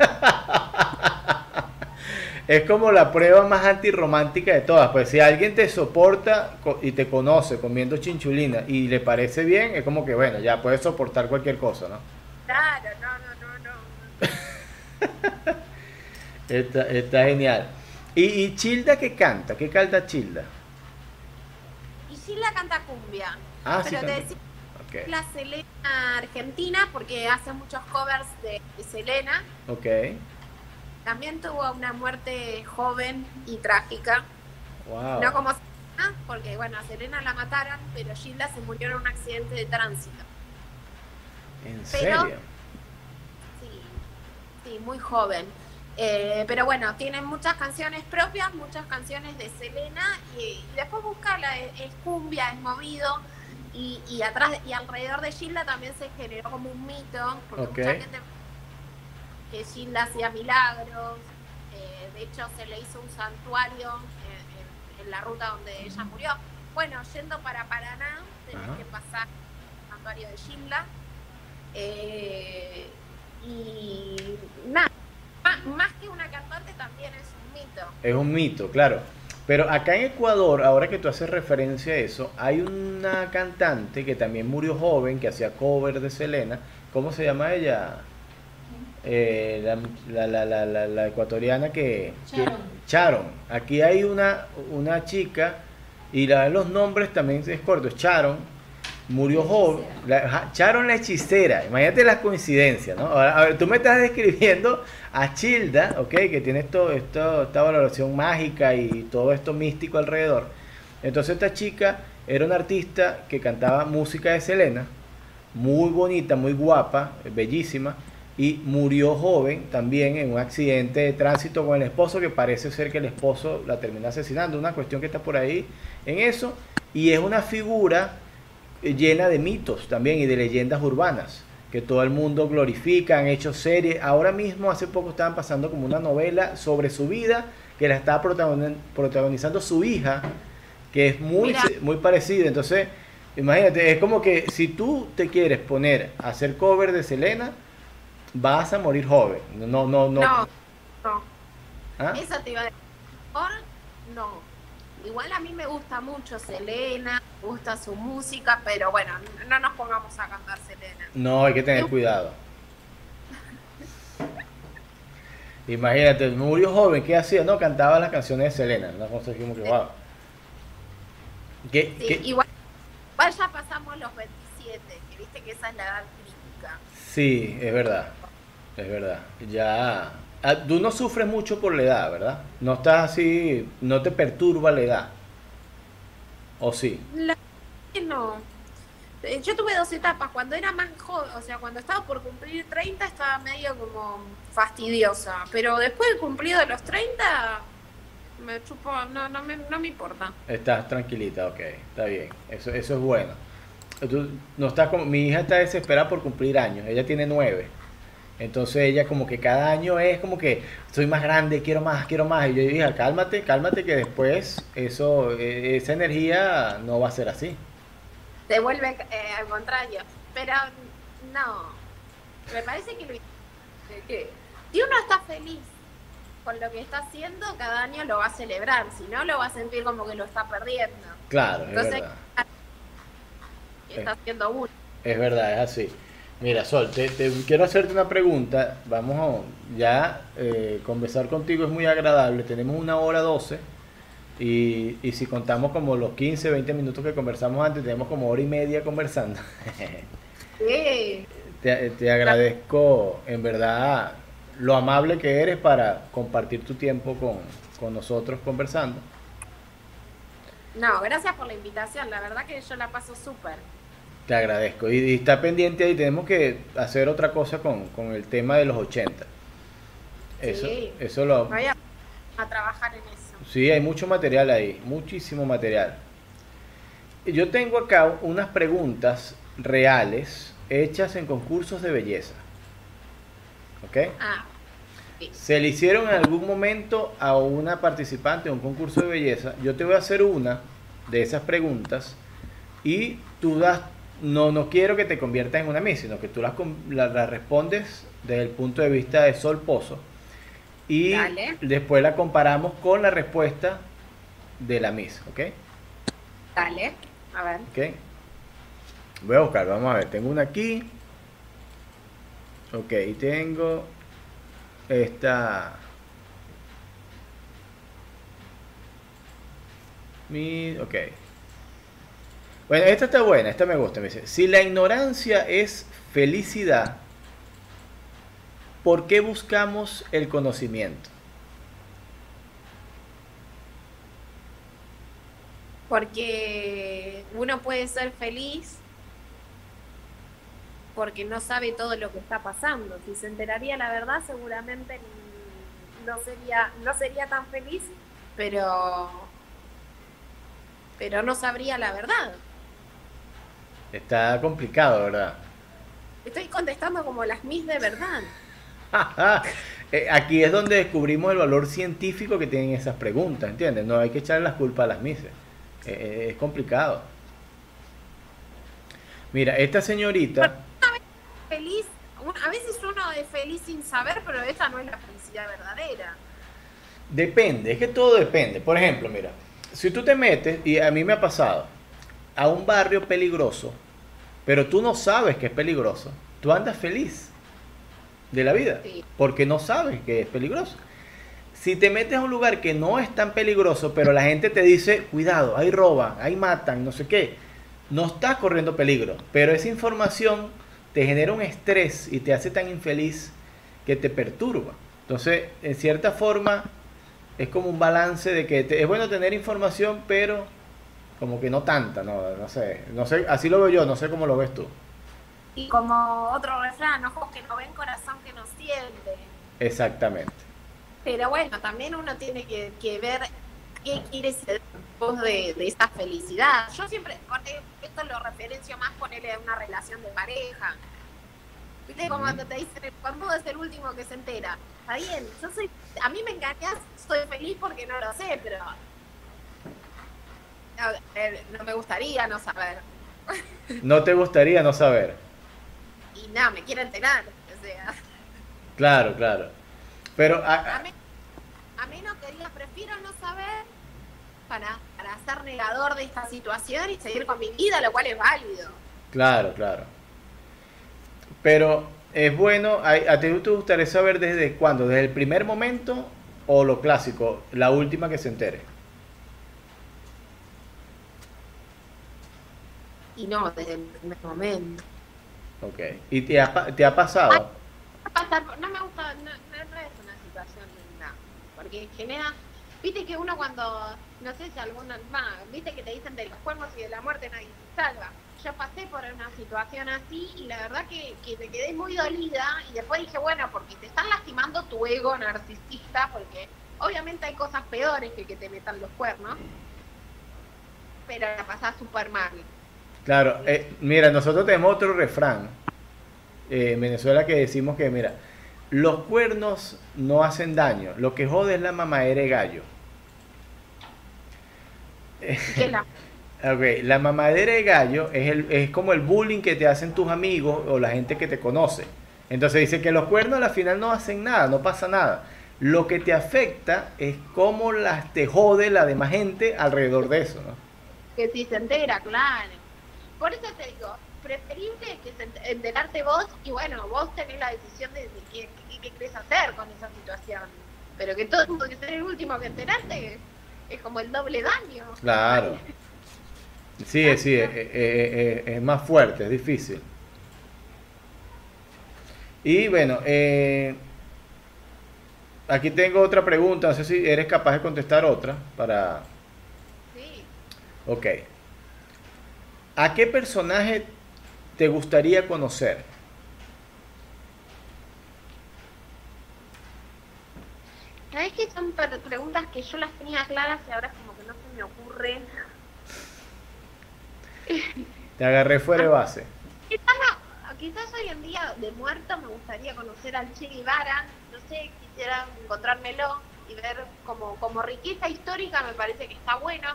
es como la prueba más antirromántica de todas. Pues si alguien te soporta y te conoce comiendo chinchulina y le parece bien, es como que bueno, ya puedes soportar cualquier cosa, ¿no? Claro, no, no, no, no. Está, está genial. ¿Y, y Childa qué canta? ¿Qué canta Childa? Y Gilda canta cumbia. Ah, sí. Te la Selena argentina porque hace muchos covers de, de Selena. ok. También tuvo una muerte joven y trágica. Wow. No como Selena, porque bueno, a Selena la mataron, pero Gilda se murió en un accidente de tránsito. ¿En pero- serio? Sí, sí, muy joven. Eh, pero bueno, tienen muchas canciones propias, muchas canciones de Selena y, y después buscarla, es, es cumbia, es movido y, y atrás y alrededor de Gilda también se generó como un mito, porque mucha gente que Gilda hacía milagros, eh, de hecho se le hizo un santuario en, en- en la ruta donde ella murió. Bueno, yendo para Paraná, tenés que pasar el santuario de Gilda. Eh, y nada, más, más que una cantante también es un mito. Es un mito, claro. Pero acá en Ecuador, ahora que tú haces referencia a eso, hay una cantante que también murió joven, que hacía cover de Selena. ¿Cómo se llama ella? Eh, la, la, la, la, la- la ecuatoriana que... que- Sharon. Sharon. Aquí hay una, una chica, y la de los nombres también es corto. Sharon murió joven. La- ajá, Sharon la hechicera. Imagínate las coincidencias, ¿no? Ahora, tú me estás describiendo a Childa, ¿ok? Que tiene esto, esta valoración mágica y todo esto místico alrededor. Entonces esta chica era una artista que cantaba música de Selena, muy bonita, muy guapa, bellísima, y murió joven también en un accidente de tránsito con el esposo, que parece ser que el esposo la termina asesinando, una cuestión que está por ahí en eso, y es una figura llena de mitos también y de leyendas urbanas que todo el mundo glorifica, han hecho series. Ahora mismo, hace poco estaban pasando como una novela sobre su vida que la está protagoni- protagonizando su hija, que es muy, Mira. muy parecida. Entonces, imagínate, es como que si tú te quieres poner a hacer cover de Selena, vas a morir joven. No, no, no. No, no, ¿Ah? eso te iba a decir. Por, no. Igual a mí me gusta mucho Selena, me gusta su música, pero bueno, no nos pongamos a cantar Selena. No, hay que tener cuidado. Imagínate, murió joven, ¿qué hacía? No, cantaba las canciones de Selena. Una cosa que, wow. ¿Qué, Sí, qué- Igual, igual ya pasamos los 27, que viste que esa es la edad crítica. Sí, es verdad. Es verdad. Ya. Ah, Tú no sufres mucho por la edad, ¿verdad? No estás así, no te perturba la edad. ¿O sí? La no. Eh, Yo tuve dos etapas. Cuando era más joven, o sea, cuando estaba por cumplir 30, estaba medio como fastidiosa. Pero después de cumplido los 30, me chupo, no, no, me, no me importa. Estás tranquilita, ok, está bien. Eso, eso es bueno. Tú no estás como, mi hija está desesperada por cumplir años, ella tiene nueve. Entonces ella como que cada año es como que soy más grande, quiero más, quiero más. Y yo dije, cálmate, cálmate que después eso, eh, esa energía no va a ser así. Se vuelve eh, al contrario. Pero no. Me parece que, lo- que si uno está feliz con lo que está haciendo, cada año lo va a celebrar. Si no, lo va a sentir como que lo está perdiendo. Claro, es Entonces, verdad. Está haciendo uno. Es verdad, es así. Mira, Sol, te, te quiero hacerte una pregunta. Vamos a, ya, eh, conversar contigo es muy agradable. Tenemos una hora doce. Y, y si contamos como los 15, 20 minutos que conversamos antes, tenemos como hora y media conversando. Sí. te, te agradezco en verdad lo amable que eres para compartir tu tiempo con, con nosotros conversando. No, gracias por la invitación. La verdad que yo la paso súper. Te agradezco. Y, y está pendiente ahí, tenemos que hacer otra cosa con, con el tema de los 80. Eso, Sí. eso lo... Voy a, a trabajar en eso. Sí, hay mucho material ahí, muchísimo material. Yo tengo acá unas preguntas reales hechas en concursos de belleza. ¿Ok? Ah, Se le hicieron en algún momento a una participante de un concurso de belleza. Yo te voy a hacer una de esas preguntas y tú das, no, no quiero que te conviertas en una Miss, sino que tú las, la- las respondes desde el punto de vista de Sol Pozo. Y Dale. después la comparamos con la respuesta de la Miss, ¿ok? dale. A ver. ¿Ok? Voy a buscar, vamos a ver, tengo una aquí. Ok, y tengo esta. Mi, ok. Bueno, esta está buena, esta me gusta. Me dice, si la ignorancia es felicidad, ¿por qué buscamos el conocimiento? Porque uno puede ser feliz porque no sabe todo lo que está pasando. Si se enteraría la verdad, seguramente no sería, no sería tan feliz, pero, pero no sabría la verdad. Está complicado, ¿verdad? Estoy contestando como las mis de verdad. Eh, Aquí es donde descubrimos el valor científico que tienen esas preguntas, ¿entiendes? No hay que echarle las culpas a las mises. Eh, eh, es complicado. Mira, esta señorita, Feliz, a veces uno es feliz sin saber, pero esa no es la felicidad verdadera. depende, es que todo depende. Por ejemplo, mira, si tú te metes, y a mí me ha pasado, a un barrio peligroso, pero tú no sabes que es peligroso, tú andas feliz de la vida, porque no sabes que es peligroso. Si te metes a un lugar que no es tan peligroso, pero la gente te dice, cuidado, ahí roban, ahí matan, no sé qué, no estás corriendo peligro, pero esa información te genera un estrés y te hace tan infeliz que te perturba. Entonces, en cierta forma, es como un balance de que te- es bueno tener información, pero como que no tanta, no, no sé, no sé, así lo veo yo, no sé cómo lo ves tú. Y como otro refrán, ojos que no ven, corazón que no siente. Exactamente. Pero bueno, también uno tiene que, que ver qué quiere ser vos de, de esa felicidad. Yo siempre, porque esto lo referencio más ponerle a una relación de pareja. ¿Viste? Como cuando te dicen, cuando es el último que se entera. Está bien, yo soy, a mí me engañas, soy feliz porque no lo sé, pero no me gustaría no saber. ¿No te gustaría no saber? Y nada, me quiero enterar. O sea, Claro, claro. Pero a- a mí, a mí no quería, prefiero no saber para, para ser negador de esta situación y seguir con mi vida, lo cual es válido. Claro, claro. Pero es bueno, ¿a, a ti te gustaría saber desde cuándo? ¿Desde el primer momento o lo clásico, la última que se entere? Y no desde el primer momento. Ok. ¿Y te ha, te ha pasado? Pasar no me gusta, no, no- no es una situación linda, porque genera, viste que uno cuando, no sé si alguna, va, viste que te dicen de los cuernos y de la muerte nadie se salva. Yo pasé por una situación así y la verdad que, que me quedé muy dolida y después dije, bueno, porque te están lastimando tu ego narcisista, porque obviamente hay cosas peores que que te metan los cuernos, pero la pasás súper mal. Claro, eh, mira, nosotros tenemos otro refrán eh, en Venezuela que decimos que, mira, los cuernos no hacen daño, lo que jode es la mamadera de gallo. La- Ok, la mamadera de gallo es, el, es como el bullying que te hacen tus amigos o la gente que te conoce. Entonces dice que los cuernos al final no hacen nada, no pasa nada. Lo que te afecta es cómo las te jode la demás gente alrededor de eso, ¿no? que si se entera, claro. Por eso te digo, preferible que se ent- enterarte vos y bueno, vos tenés la decisión de, qué, qué, querés hacer con esa situación. Pero que todo el mundo que ser el último que enterarte, es como el doble daño. Claro. Sí, sí, es, es- es- es más fuerte, es difícil. Y bueno, eh, aquí tengo otra pregunta, no sé si eres capaz de contestar otra para... Sí. Ok. ¿A qué personaje te gustaría conocer? ¿Sabes que son pre- preguntas que yo las tenía claras y ahora como que no se me ocurren? Te agarré fuera de base. Quizás, quizás hoy en día de muerto me gustaría conocer al Che Guevara, no sé, quisiera encontrármelo y ver como, como riqueza histórica me parece que está bueno.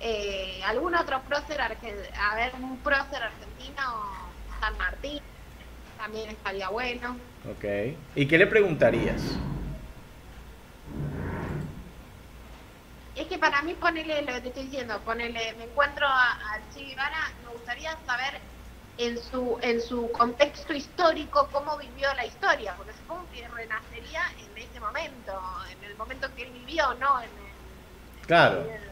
Eh, algún otro prócer, a ver, un prócer argentino, San Martín, también estaría bueno. Ok. ¿Y qué le preguntarías? Es que para mí, ponele lo que te estoy diciendo, ponele, me encuentro a- al Che Guevara, me gustaría saber en su, en su contexto histórico cómo vivió la historia, porque supongo que renacería en ese momento, en el momento que él vivió, ¿no? En el- Claro. en el-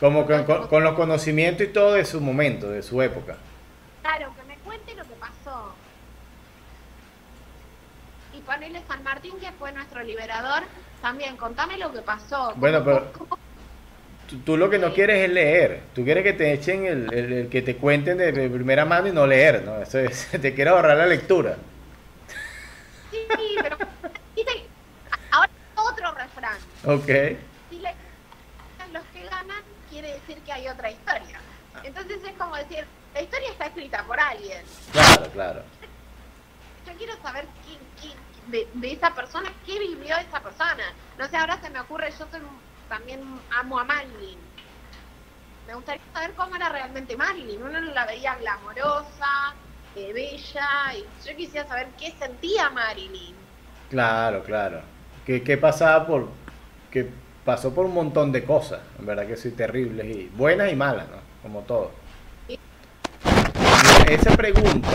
Como con, con- con los conocimientos y todo de su momento, de su época. claro, que me cuente lo que pasó. Y ponele San Martín, que fue nuestro liberador, también contame lo que pasó. Bueno, ¿Cómo- pero- cómo- Tú, tú lo que no quieres es leer. Tú quieres que te echen el, el- el que te cuenten de, de primera mano y no leer, ¿no? Eso es- te quiero ahorrar la lectura. Sí, pero ahora otro refrán. Ok. Si le ganan los que ganan, quiere decir que hay otra historia. Entonces es como decir, la historia está escrita por alguien. Claro, claro. Yo quiero saber de, de esa persona, qué vivió esa persona. No sé, ahora se me ocurre, yo soy, también amo a Marilyn. Me gustaría saber cómo era realmente Marilyn. Uno la veía glamorosa, eh, bella, y yo quisiera saber qué sentía Marilyn. Claro, claro. ¿Qué, qué pasaba por... que pasó por un montón de cosas, en verdad que sí, terribles y buenas y malas, ¿no? Como todo. Esa pregunta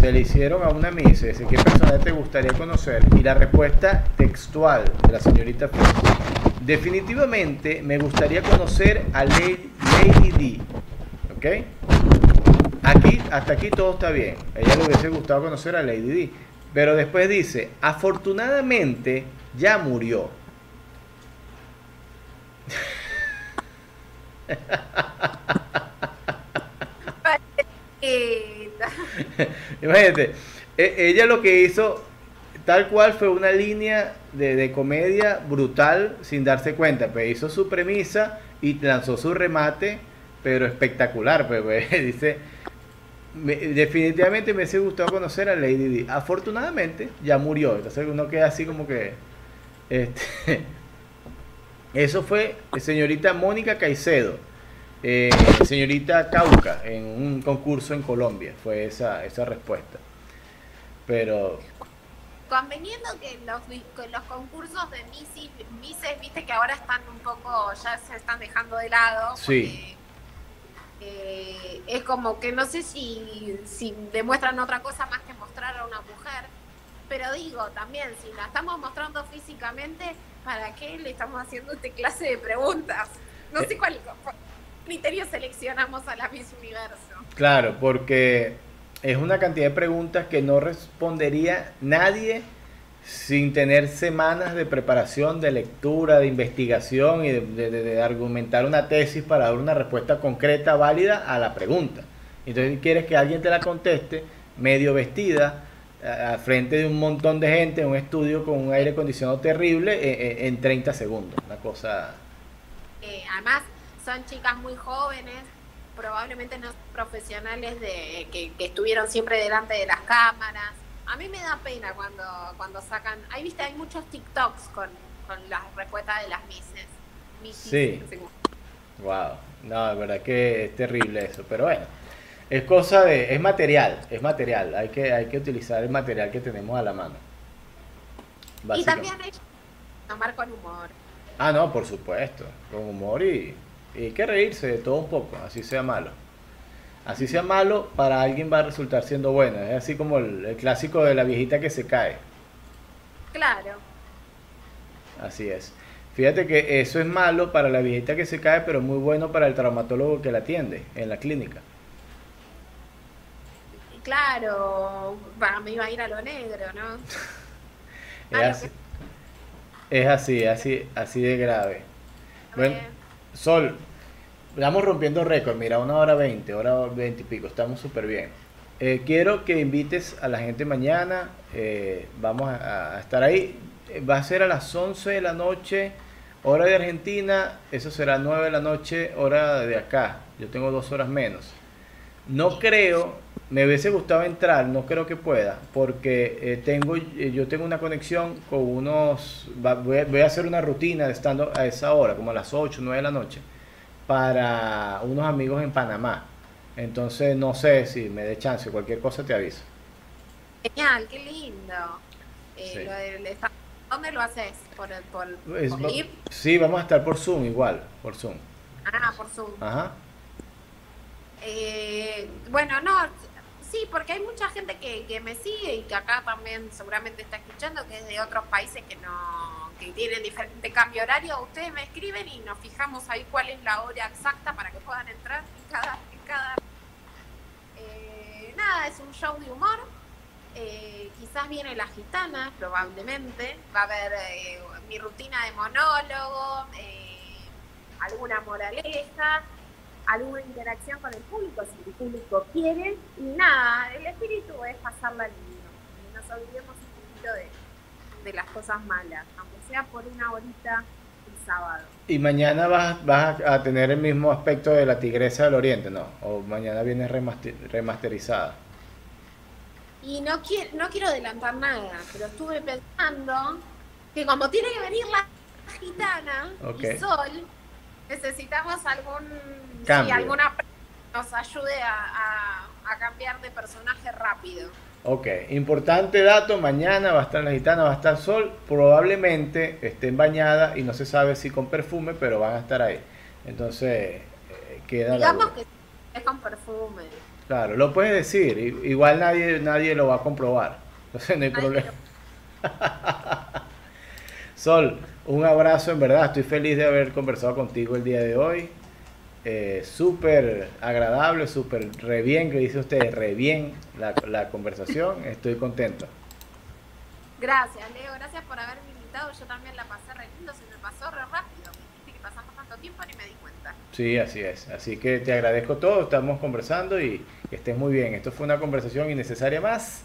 se le hicieron a una misa, dice, ¿qué personaje te gustaría conocer? Y la respuesta textual de la señorita fue, definitivamente me gustaría conocer a Lady, Lady D, ¿ok? Aquí, hasta aquí todo está bien. A ella le hubiese gustado conocer a Lady D. Pero después dice, afortunadamente ya murió. Eh, Imagínate, e- ella lo que hizo tal cual fue una línea de, de comedia brutal sin darse cuenta. Pues hizo su premisa y lanzó su remate, pero espectacular. Pues, pues, dice, "Me- definitivamente me hubiese gustado conocer a Lady Di. Afortunadamente ya murió. Entonces uno queda así como que... Este, eso fue señorita Mónica Caicedo. Eh, señorita Cauca en un concurso en Colombia fue esa, esa respuesta. Pero conveniendo que los, que los concursos de Misses, Misses, viste que ahora están un poco, ya se están dejando de lado. Sí. porque, eh, es como que no sé si, si demuestran otra cosa más que mostrar a una mujer. Pero digo, también, si la estamos mostrando físicamente, ¿para qué le estamos haciendo esta clase de preguntas? No sé Eh. cuál cuál criterio seleccionamos a la Miss Universo. claro, porque es una cantidad de preguntas que no respondería nadie sin tener semanas de preparación, de lectura, de investigación y de, de- argumentar una tesis para dar una respuesta concreta, válida a la pregunta. Entonces quieres que alguien te la conteste medio vestida, al frente de un montón de gente en un estudio con un aire acondicionado terrible en, en- en 30 segundos. Una cosa... Eh, además, son chicas muy jóvenes, probablemente no profesionales de, que, que estuvieron siempre delante de las cámaras. A mí me da pena cuando, cuando sacan. Ahí viste, hay muchos TikToks con, con las respuestas de las. Misses, Sí. Wow, no, de verdad que es terrible eso, pero bueno, es cosa de, es material, es material, hay que, hay que utilizar el material que tenemos a la mano. Y también hay que tomar con humor. Ah, no, por supuesto, con humor y, y hay que reírse de todo un poco, así sea malo. Así sea malo, para alguien va a resultar siendo bueno, es así como el, el clásico de la viejita que se cae, Claro. así es. Fíjate que eso es malo para la viejita que se cae, pero muy bueno para el traumatólogo que la atiende en la clínica. Claro, va, me iba a ir a lo negro, ¿no? Es Ah, así, es así, así, así de grave. Bueno, Sol, estamos rompiendo récord, mira, una hora veinte, hora veinte y pico, estamos súper bien. Eh, quiero que invites a la gente mañana, eh, vamos a, a estar ahí, Eh, va a ser a las 11 de la noche, hora de Argentina, eso será 9 de la noche, hora de acá, yo tengo dos horas menos. No creo, me hubiese gustado entrar, no creo que pueda, porque eh, tengo, eh, yo tengo una conexión con unos, va- voy a, voy a hacer una rutina de estando a esa hora, como a las 8, 9 de la noche, para unos amigos en Panamá. Entonces no sé si me dé chance, cualquier cosa te aviso. Genial, qué lindo. Eh, Sí. lo esta- ¿Dónde lo haces? ¿Por, por, Es- por va- sí, vamos a estar por Zoom igual, por Zoom. Ah, por Zoom. Ajá. Eh, bueno, no, sí, porque hay mucha gente que, que me sigue y que acá también seguramente está escuchando, que es de otros países que no que tienen diferente cambio horario. Ustedes me escriben y nos fijamos ahí cuál es la hora exacta para que puedan entrar en cada... En cada Eh, nada, es un show de humor. Eh, quizás viene la gitana, probablemente. Va a haber eh, mi rutina de monólogo, eh, alguna moraleja, alguna interacción con el público, si el público quiere. Y nada, el espíritu es pasarla lindo. Y nos olvidemos un poquito de, de las cosas malas, aunque sea por una horita el sábado. Y mañana vas, vas a tener el mismo aspecto de la Tigresa del Oriente, ¿no? O mañana viene remaster- remasterizada. Y no quiero, no quiero adelantar nada, pero estuve pensando que como tiene que venir la gitana Ok. y Sol, necesitamos algún sí, Cambio. alguna pre- que nos ayude a, a- a cambiar de personaje rápido. Ok, importante dato, mañana va a estar la gitana, va a estar Sol, probablemente estén bañadas y no se sabe si con perfume, pero van a estar ahí. Entonces, eh, queda la Digamos duda. que es con perfume. Claro, lo puedes decir, igual nadie, nadie lo va a comprobar, entonces no hay Nadie problema. Sol, un abrazo en verdad, estoy feliz de haber conversado contigo el día de hoy. Eh, súper agradable, súper re bien, que dice usted, re bien la, la conversación, estoy contento. Gracias, Leo, gracias por haberme invitado. Yo también la pasé re lindo, se me pasó re rápido. Viste que pasamos tanto tiempo ni me di cuenta. Sí, así es. Así que te agradezco todo, estamos conversando y que estés muy bien. Esto fue una conversación innecesaria más